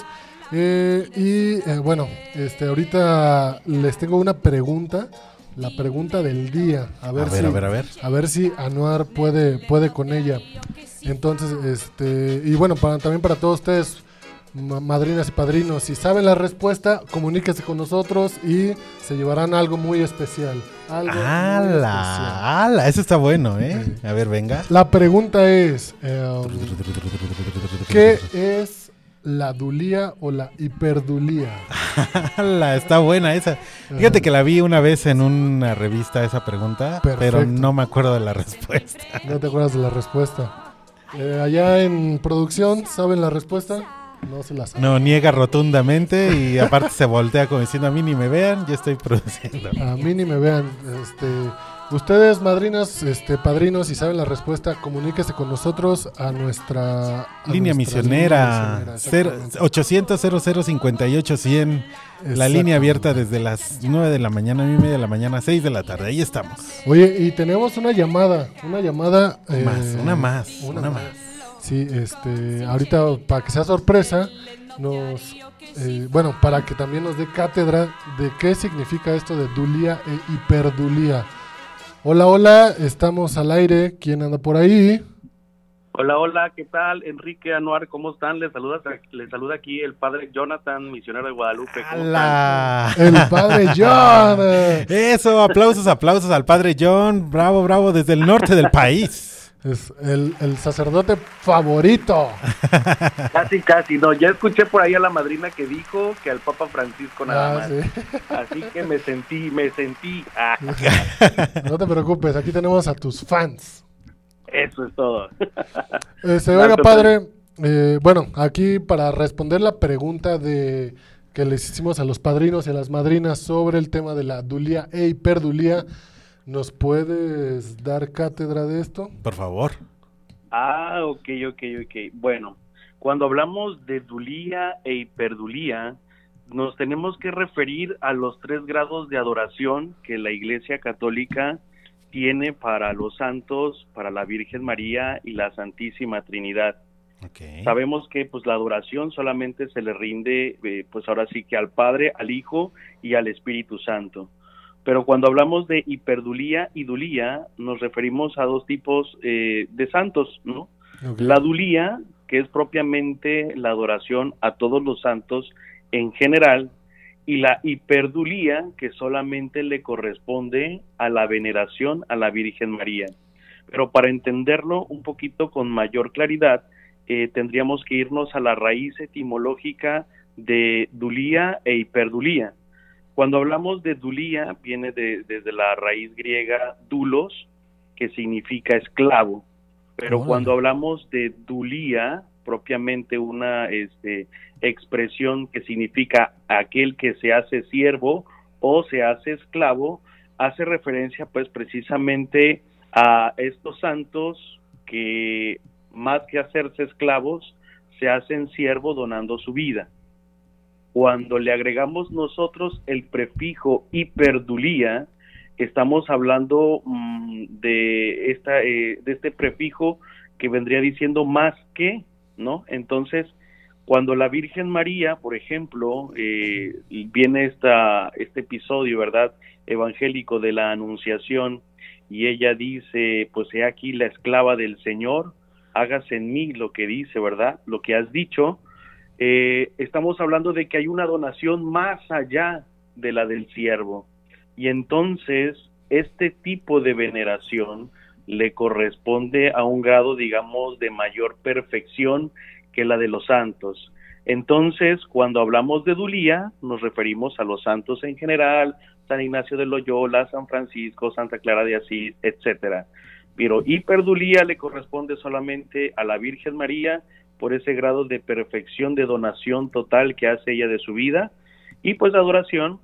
eh, y eh, bueno, este, ahorita les tengo una pregunta. La pregunta del día. A ver, ver, si, a ver, a ver. a ver si Anuar puede, puede con ella. Entonces, este, y bueno, para, también para todos ustedes, madrinas y padrinos, si saben la respuesta, comuníquese con nosotros y se llevarán algo muy especial. Algo muy especial. ¡Hala! ¡Hala! Eso está bueno, ¿eh? A ver, venga. La pregunta es, em, ¿qué es la dulía o la hiperdulía? ¡Hala! Está buena esa. Fíjate que la vi una vez en una revista esa pregunta, pero no me acuerdo de la respuesta. No te acuerdas de la respuesta. Eh, allá en producción, ¿saben la respuesta? No se la saben. No, niega rotundamente y aparte se voltea como diciendo a mí ni me vean, yo estoy produciendo. A mí ni me vean. Este, ustedes, madrinas, este, padrinos, si saben la respuesta, comuníquese con nosotros a nuestra a Línea nuestra misionera, misionera, cero- exactamente. 800 00 58 100 La línea abierta desde las 9 de la mañana, 9 y media de la mañana, 6 de la tarde. Ahí estamos. Oye, y tenemos una llamada, una llamada. eh, Más, una más, una más. Sí, este, ahorita para que sea sorpresa, nos, eh, bueno, para que también nos dé cátedra de qué significa esto de dulía e hiperdulía. Hola, hola, estamos al aire. ¿Quién anda por ahí? Hola, hola, ¿qué tal? Enrique Anuar, ¿cómo están? Les saluda, les saluda aquí el padre Jonathan, misionero de Guadalupe. ¿Cómo ¡Hala! El padre John. Eso, aplausos, aplausos al padre John. Bravo, bravo, desde el norte del país. Es el, el sacerdote favorito. Casi, casi, no, ya escuché por ahí a la madrina que dijo que al Papa Francisco nada Ah, más. sí. Así que me sentí, me sentí. Ah, No te preocupes, aquí tenemos a tus fans. eso es todo. Este, oiga, padre, eh, bueno, aquí para responder la pregunta de que les hicimos a los padrinos y a las madrinas sobre el tema de la dulía e hiperdulía, ¿nos puedes dar cátedra de esto? Por favor. Ah, ok, ok, ok. Bueno, cuando hablamos de dulía e hiperdulía, nos tenemos que referir a los tres grados de adoración que la Iglesia Católica tiene para los santos, para la Virgen María y la Santísima Trinidad. Sabemos que pues la adoración solamente se le rinde eh, pues ahora sí que al Padre, al Hijo y al Espíritu Santo. Pero cuando hablamos de hiperdulía y dulía, nos referimos a dos tipos eh, de santos, ¿no? La dulía, que es propiamente la adoración a todos los santos en general, y la hiperdulía que solamente le corresponde a la veneración a la Virgen María. Pero para entenderlo un poquito con mayor claridad, eh, tendríamos que irnos a la raíz etimológica de dulía e hiperdulía. Cuando hablamos de dulía, viene de- desde la raíz griega dulos, que significa esclavo. Pero cuando hablamos de dulía, propiamente una este, expresión que significa aquel que se hace siervo o se hace esclavo, hace referencia pues precisamente a estos santos que más que hacerse esclavos, se hacen siervo donando su vida. Cuando le agregamos nosotros el prefijo hiperdulía, estamos hablando mm, de, esta, eh, de este prefijo que vendría diciendo más que, ¿no? Entonces, cuando la Virgen María, por ejemplo, eh, viene esta, este episodio, ¿verdad? Evangélico de la Anunciación, y ella dice, pues he aquí la esclava del Señor, hágase en mí lo que dice, ¿verdad? Lo que has dicho, eh, estamos hablando de que hay una donación más allá de la del siervo. Y entonces, este tipo de veneración le corresponde a un grado, digamos, de mayor perfección que la de los santos. Entonces, cuando hablamos de Dulía, nos referimos a los santos en general, San Ignacio de Loyola, San Francisco, Santa Clara de Asís, etcétera. Pero hiperdulía le corresponde solamente a la Virgen María por ese grado de perfección de donación total que hace ella de su vida y pues la adoración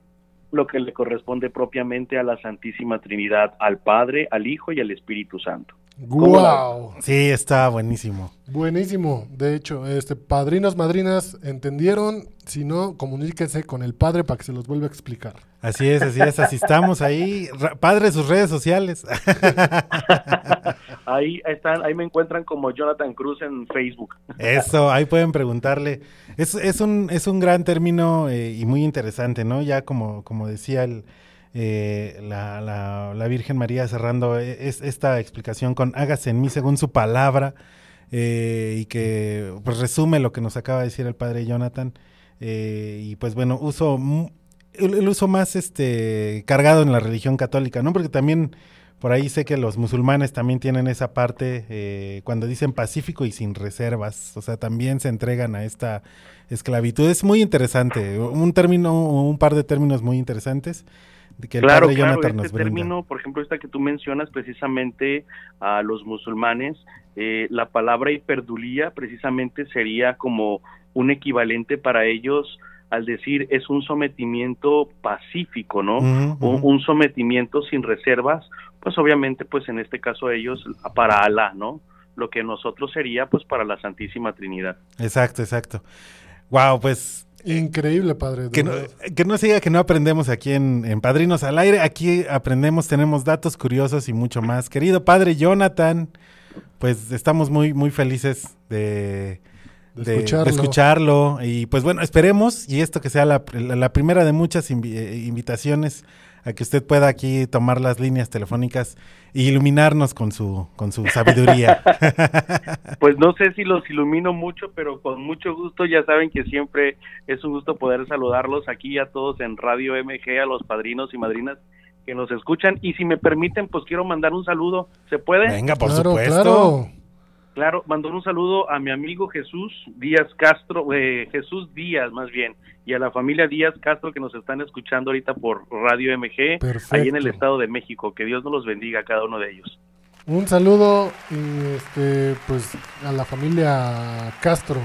lo que le corresponde propiamente a la Santísima Trinidad, al Padre, al Hijo y al Espíritu Santo. ¿Cómo la- ¡Wow! Sí, está buenísimo. Buenísimo. De hecho, este padrinos, madrinas, ¿entendieron? Si no, comuníquense con el padre para que se los vuelva a explicar. Así es, así es, así estamos ahí. Padre, sus redes sociales. Ahí están, ahí me encuentran como Jonathan Cruz en Facebook. Eso, ahí pueden preguntarle. Es, es, un, es un gran término eh, y muy interesante, ¿no? Ya como, como decía el, eh, la, la- la Virgen María cerrando eh, es, esta explicación con hágase en mí según su palabra eh, y que pues resume lo que nos acaba de decir el padre Jonathan. Eh, y pues bueno, uso el, uso más este cargado en la religión católica, ¿no? Porque también por ahí sé que los musulmanes también tienen esa parte eh, cuando dicen pacífico y sin reservas, o sea, también se entregan a esta esclavitud. Es muy interesante, un término, un par de términos muy interesantes que el claro, padre claro, este nos término, por ejemplo, esta que tú mencionas precisamente a los musulmanes, eh, la palabra hiperdulía precisamente sería como un equivalente para ellos al decir es un sometimiento pacífico, ¿no? Ujú. un, sometimiento sin reservas, pues obviamente, pues en este caso ellos para Alá, ¿no? Lo que nosotros sería, pues para la Santísima Trinidad. Exacto, exacto. Wow, pues Increíble, padre. que no, que no se diga que no aprendemos aquí en, en Padrinos al Aire. Aquí aprendemos, tenemos datos curiosos y mucho más. Querido padre Jonathan, pues estamos muy, muy felices de, De escucharlo. escucharlo. Y pues bueno, esperemos, y esto que sea la, la- la primera de muchas invi- eh, invitaciones a que usted pueda aquí tomar las líneas telefónicas e iluminarnos con su, con su sabiduría. Pues no sé si los ilumino mucho, pero con mucho gusto, ya saben que siempre es un gusto poder saludarlos aquí a todos en Radio MG, a los padrinos y madrinas que nos escuchan. Y si me permiten, pues quiero mandar un saludo. ¿Se puede? Venga, por Claro, supuesto. claro. Claro, mandar un saludo a mi amigo Jesús Díaz Castro, eh, Jesús Díaz más bien, y a la familia Díaz Castro que nos están escuchando ahorita por Radio MG, ahí en el Perfecto. Estado de México. Que Dios nos los bendiga a cada uno de ellos. Un saludo y este, pues a la familia Castro.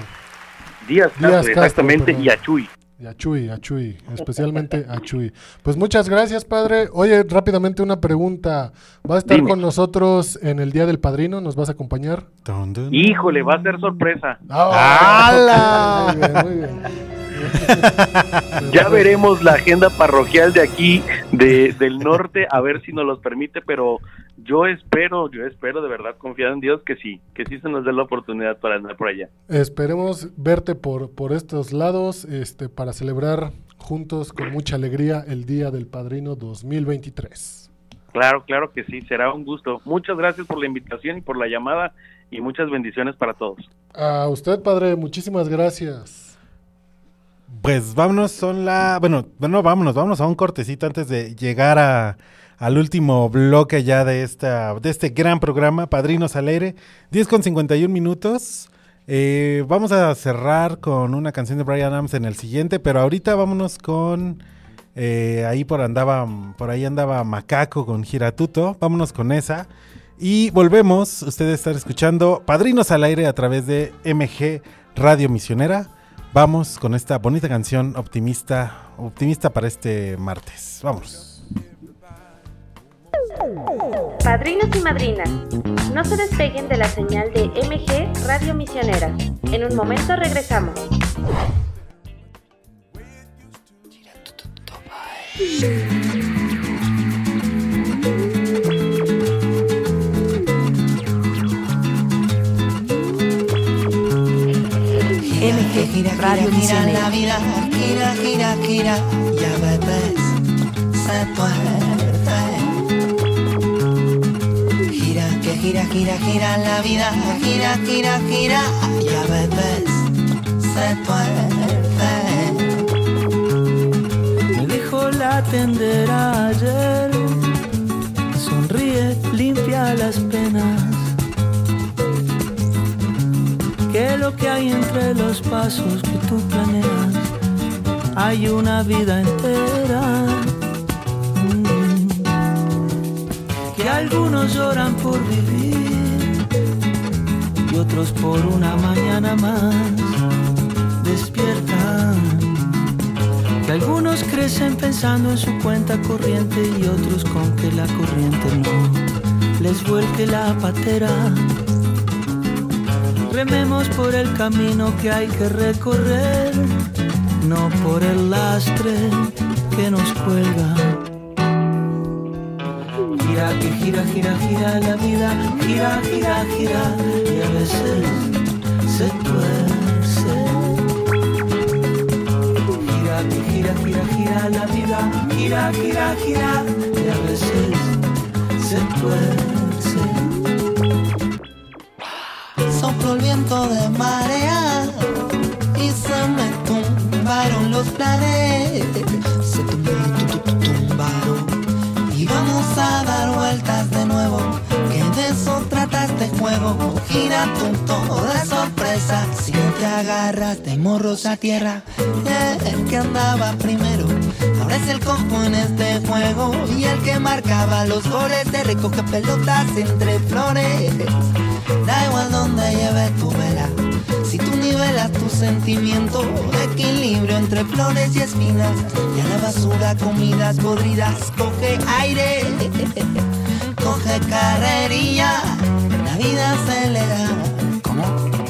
Díaz Castro, Díaz Castro, exactamente, perdón. y a Chuy. Y a Chuy, a Chuy, especialmente a Chuy. Pues muchas gracias, padre. Oye, rápidamente una pregunta. ¿Va a estar Dime. con nosotros en el Día del Padrino? ¿Nos vas a acompañar? Híjole, va a ser sorpresa. ¡Hala! Muy bien, muy bien. Ya veremos la agenda parroquial de aquí, de, del norte, a ver si nos los permite, pero yo espero, yo espero de verdad, confiar en Dios que sí, que sí se nos dé la oportunidad para andar por allá. Esperemos verte por, por estos lados este, para celebrar juntos con mucha alegría el Día del Padrino 2023. Claro, claro que sí, será un gusto. Muchas gracias por la invitación y por la llamada y muchas bendiciones para todos. A usted, padre, muchísimas gracias. Pues vámonos, son la. Bueno, bueno, vámonos, vámonos a un cortecito antes de llegar a, al último bloque ya de esta, de este gran programa, Padrinos al aire. 10 con 51 minutos. Eh, vamos a cerrar con una canción de Brian Adams en el siguiente, pero ahorita vámonos con. eh, ahí por andaba, por ahí andaba Macaco con Giratuto. Vámonos con esa. Y volvemos. Ustedes están escuchando Padrinos al aire a través de MG Radio Misionera. Vamos con esta bonita canción optimista, optimista para este martes. Vamos. Padrinos y madrinas, no se despeguen de la señal de MG Radio Misionera. En un momento regresamos. MG gira, Radio gira, la vida gira, gira, gira, ya ves, se tuerce. Gira, que gira, gira, gira, la vida gira, gira, gira, ya ves, se tuerce. Me dijo la tendera ayer, sonríe, limpia las penas. Que lo que hay entre los pasos que tú planeas, hay una vida entera. Mm. Que algunos lloran por vivir y otros por una mañana más despiertan. Que algunos crecen pensando en su cuenta corriente y otros con que la corriente no les vuelque la patera. Rememos por el camino que hay que recorrer, no por el lastre que nos cuelga. Gira, que gira, gira, gira la vida, gira, gira, gira, y a veces se tuerce. Gira, que gira, gira, gira la vida, gira, gira, gira, y a veces se tuerce. Sopló el viento de marea y se me tumbaron los planes. Se tumbaron, tu, tu, tu, tumbaron. Y vamos a dar vueltas de nuevo. Que de eso trata este juego. Gira tonto de sorpresa. Si te agarras de morros a tierra, el que andaba primero. Ahora es el cojo en este juego. Y el que marcaba los goles te recoge pelotas entre flores. Da igual donde lleve tu vela. Si tú nivelas tu sentimiento, equilibrio entre flores y espinas. Y la basura comidas podridas, coge aire, coge carrerilla. La vida acelera. ¿Cómo?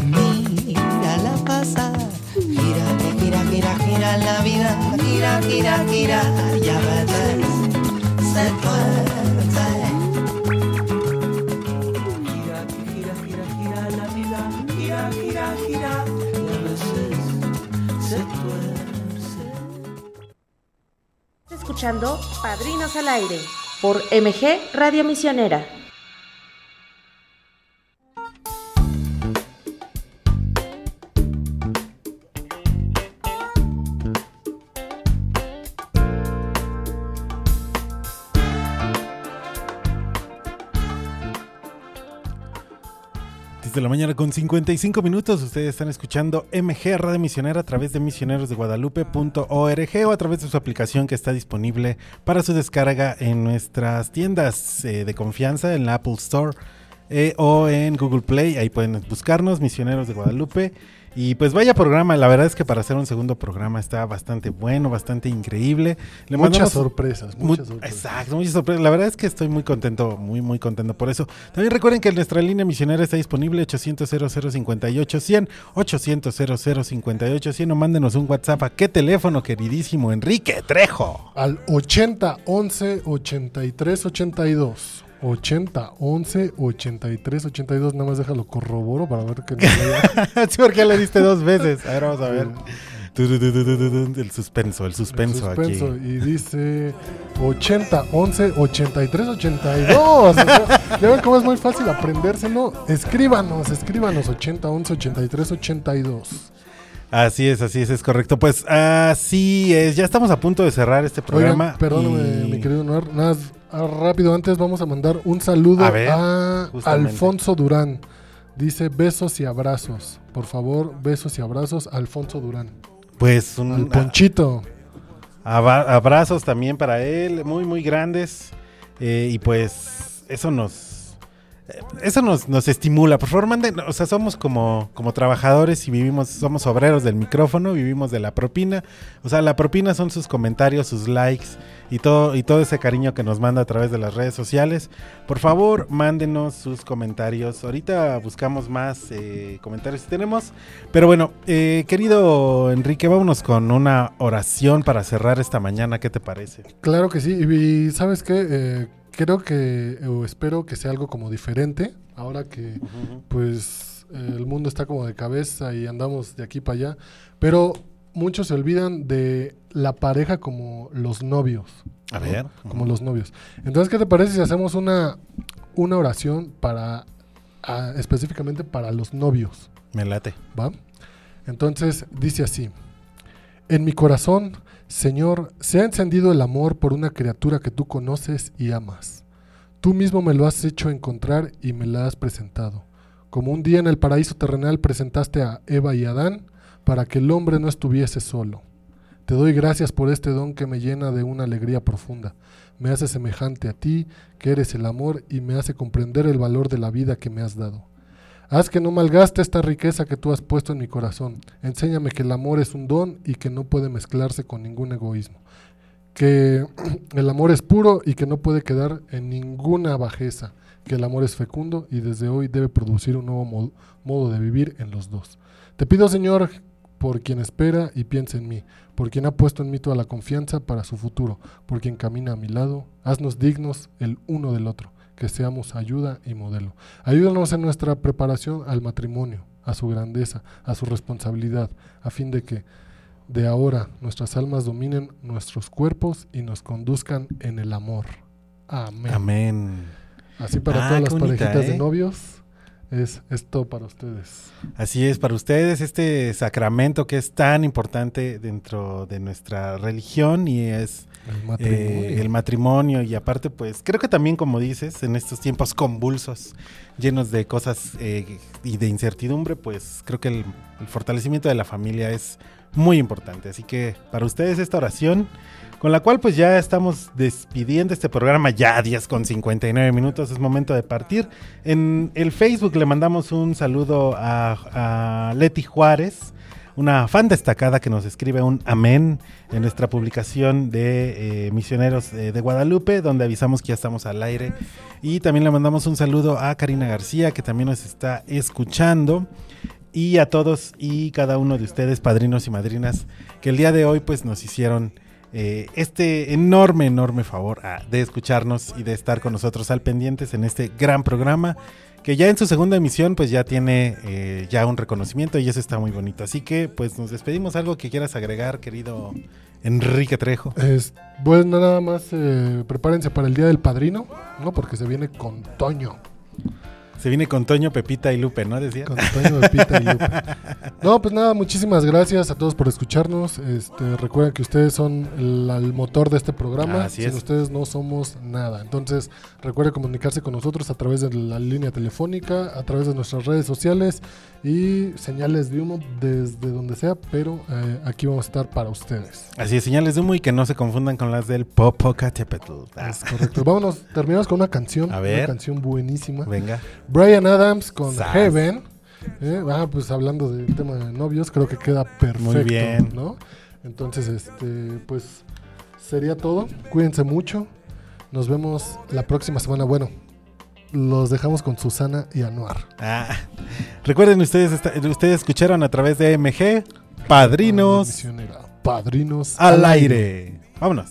Mira la pasa. Gira, gira, gira, gira la vida. Gira, gira, gira. Ya ves, se tuerce. Padrinos al aire por MG Radio Misionera. De la mañana con 55 minutos. Ustedes están escuchando MG Radio Misionera a través de misionerosdeguadalupe.org o a través de su aplicación que está disponible para su descarga en nuestras tiendas eh, de confianza en la Apple Store eh, o en Google Play. Ahí pueden buscarnos, Misioneros de Guadalupe. Y pues vaya programa, la verdad es que para hacer un segundo programa está bastante bueno, bastante increíble. Muchas mandamos- sorpresas, Mu- muchas sorpresas. Exacto, muchas sorpresas. La verdad es que estoy muy contento, muy, muy contento por eso. También recuerden que nuestra línea misionera está disponible 800 58 100 800 58 100 o mándenos un WhatsApp a qué teléfono, queridísimo Enrique Trejo. Al 80 11 83 82. 80 11 83 82. Nada más déjalo corroboro para ver que no haya- sí, porque le diste dos veces. A ver, vamos a ver. Tu, tu, El suspenso, el suspenso, suspenso. aquí. Y dice 80 11 83 82. O sea, ya ven cómo es muy fácil aprendérselo. Escríbanos, escríbanos 80 11 83 82. Así es, así es, es correcto. Pues así es, ya estamos a punto de cerrar este programa. Oigan, perdóname, y- mi querido Noar. Nada, más, rápido, antes vamos a mandar un saludo A ver, a justamente. Alfonso Durán. Dice besos y abrazos. Por favor, besos y abrazos, Alfonso Durán. Pues un Al Ponchito. abrazos también para él, muy, muy grandes. eh, y pues eso nos... Eso nos, nos estimula. Por favor, manden, o sea, somos como, como trabajadores y vivimos, somos obreros del micrófono, vivimos de la propina. O sea, la propina son sus comentarios, sus likes y todo, y todo ese cariño que nos manda a través de las redes sociales. Por favor, mándenos sus comentarios. Ahorita buscamos más eh, comentarios si tenemos. Pero bueno, eh, querido Enrique, vámonos con una oración para cerrar esta mañana. ¿Qué te parece? Claro que sí. Y, ¿sabes qué? Eh, creo que, o espero que sea algo como diferente. Ahora que, pues, eh, el mundo está como de cabeza y andamos de aquí para allá. Pero muchos se olvidan de la pareja como los novios. A ¿no? ver. Como los novios. Entonces, ¿qué te parece si hacemos una, una oración para, específicamente para los novios? Me late. ¿Va? Entonces dice así, en mi corazón, Señor, se ha encendido el amor por una criatura que tú conoces y amas. Tú mismo me lo has hecho encontrar y me la has presentado. Como un día en el paraíso terrenal presentaste a Eva y Adán para que el hombre no estuviese solo. Te doy gracias por este don que me llena de una alegría profunda. Me hace semejante a ti, que eres el amor, y me hace comprender el valor de la vida que me has dado. Haz que no malgaste esta riqueza que tú has puesto en mi corazón. Enséñame que el amor es un don y que no puede mezclarse con ningún egoísmo. Que el amor es puro y que no puede quedar en ninguna bajeza. Que el amor es fecundo y desde hoy debe producir un nuevo mo- modo de vivir en los dos. Te pido, Señor, por quien espera y piensa en mí, por quien ha puesto en mí toda la confianza para su futuro, por quien camina a mi lado, haznos dignos el uno del otro, que seamos ayuda y modelo. Ayúdanos en nuestra preparación al matrimonio, a su grandeza, a su responsabilidad, a fin de que de ahora nuestras almas dominen nuestros cuerpos y nos conduzcan en el amor. Amén. Amén. Así para Ah, todas las bonita, parejitas de ¿eh? novios, es esto para ustedes. Así es, para ustedes este sacramento que es tan importante dentro de nuestra religión y es El matrimonio. eh, el matrimonio y aparte pues creo que también como dices en estos tiempos convulsos llenos de cosas eh, y de incertidumbre pues creo que el, el fortalecimiento de la familia es muy importante así que para ustedes esta oración con la cual pues ya estamos despidiendo este programa ya 10 con 59 minutos, es momento de partir. En el Facebook le mandamos un saludo a, a Leti Juárez, una fan destacada que nos escribe un amén en nuestra publicación de eh, Misioneros eh, de Guadalupe, donde avisamos que ya estamos al aire. Y también le mandamos un saludo a Karina García, que también nos está escuchando. Y a todos y cada uno de ustedes, padrinos y madrinas, que el día de hoy pues nos hicieron eh, este enorme, enorme favor ah, de escucharnos y de estar con nosotros al pendientes en este gran programa que ya en su segunda emisión pues ya tiene eh, ya un reconocimiento y eso está muy bonito. Así que pues nos despedimos. ¿Algo que quieras agregar, querido Enrique Trejo? Es, pues nada más eh, prepárense para el Día del Padrino, ¿no? Porque se viene con Toño. Se viene con Toño, Pepita y Lupe, ¿no? Decía. Con Toño, Pepita y Lupe. No, pues nada, muchísimas gracias a todos por escucharnos. Este, recuerden que ustedes son el, el motor de este programa. Así Sin es. ustedes no somos nada. Entonces, recuerden comunicarse con nosotros a través de la línea telefónica, a través de nuestras redes sociales y señales de humo desde donde sea, pero eh, aquí vamos a estar para ustedes. Así es, señales de humo y que no se confundan con las del Popocatépetl. Ah. Es correcto. Vámonos, terminamos con una canción. A ver. Una canción buenísima. Venga. Brian Adams con Sas. Heaven. Eh, ah, pues hablando del tema de novios, creo que queda perfecto. bien. ¿no? Entonces, este, pues sería todo. Cuídense mucho. Nos vemos la próxima semana. Bueno, los dejamos con Susana y Anuar. Ah, recuerden ustedes, esta- ustedes escucharon a través de MG Padrinos. Padrinos al aire. Vámonos.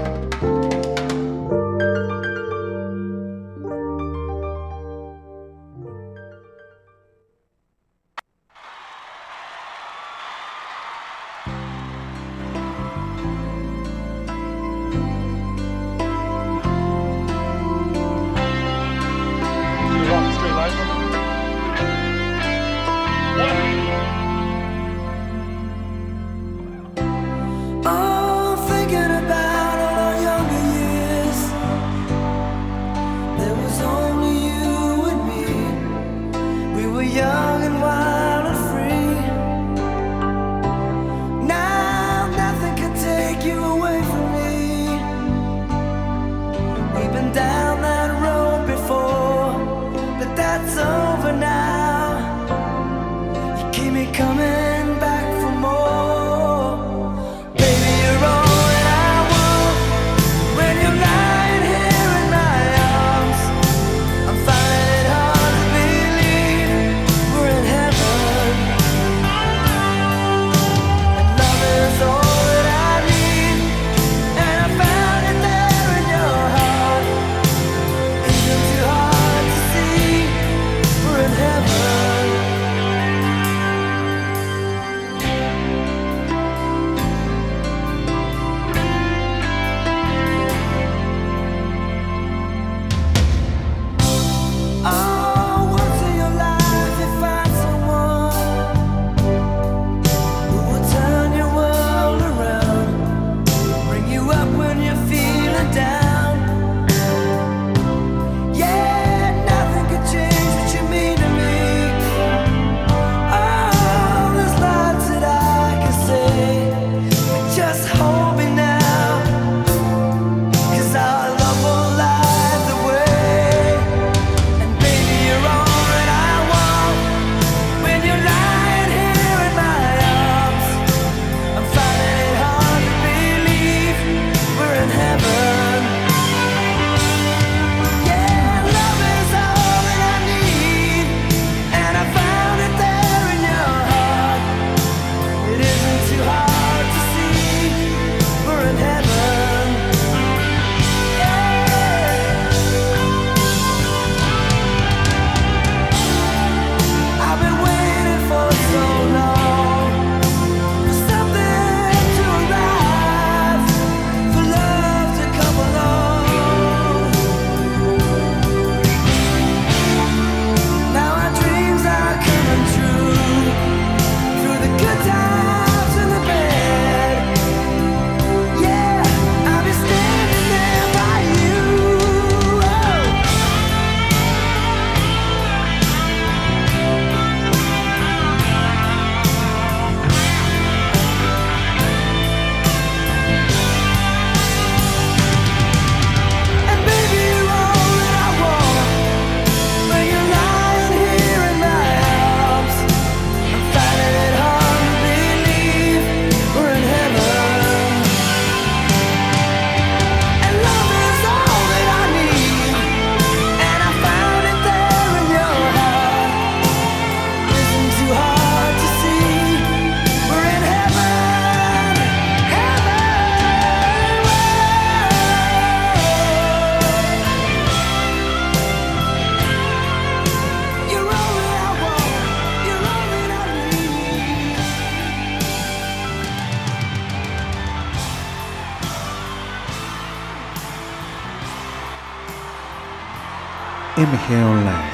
Online.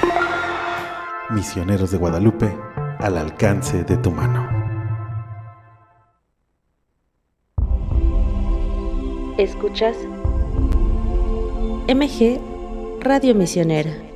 Misioneros de Guadalupe al alcance de tu mano. Escuchas MG Radio Misionera.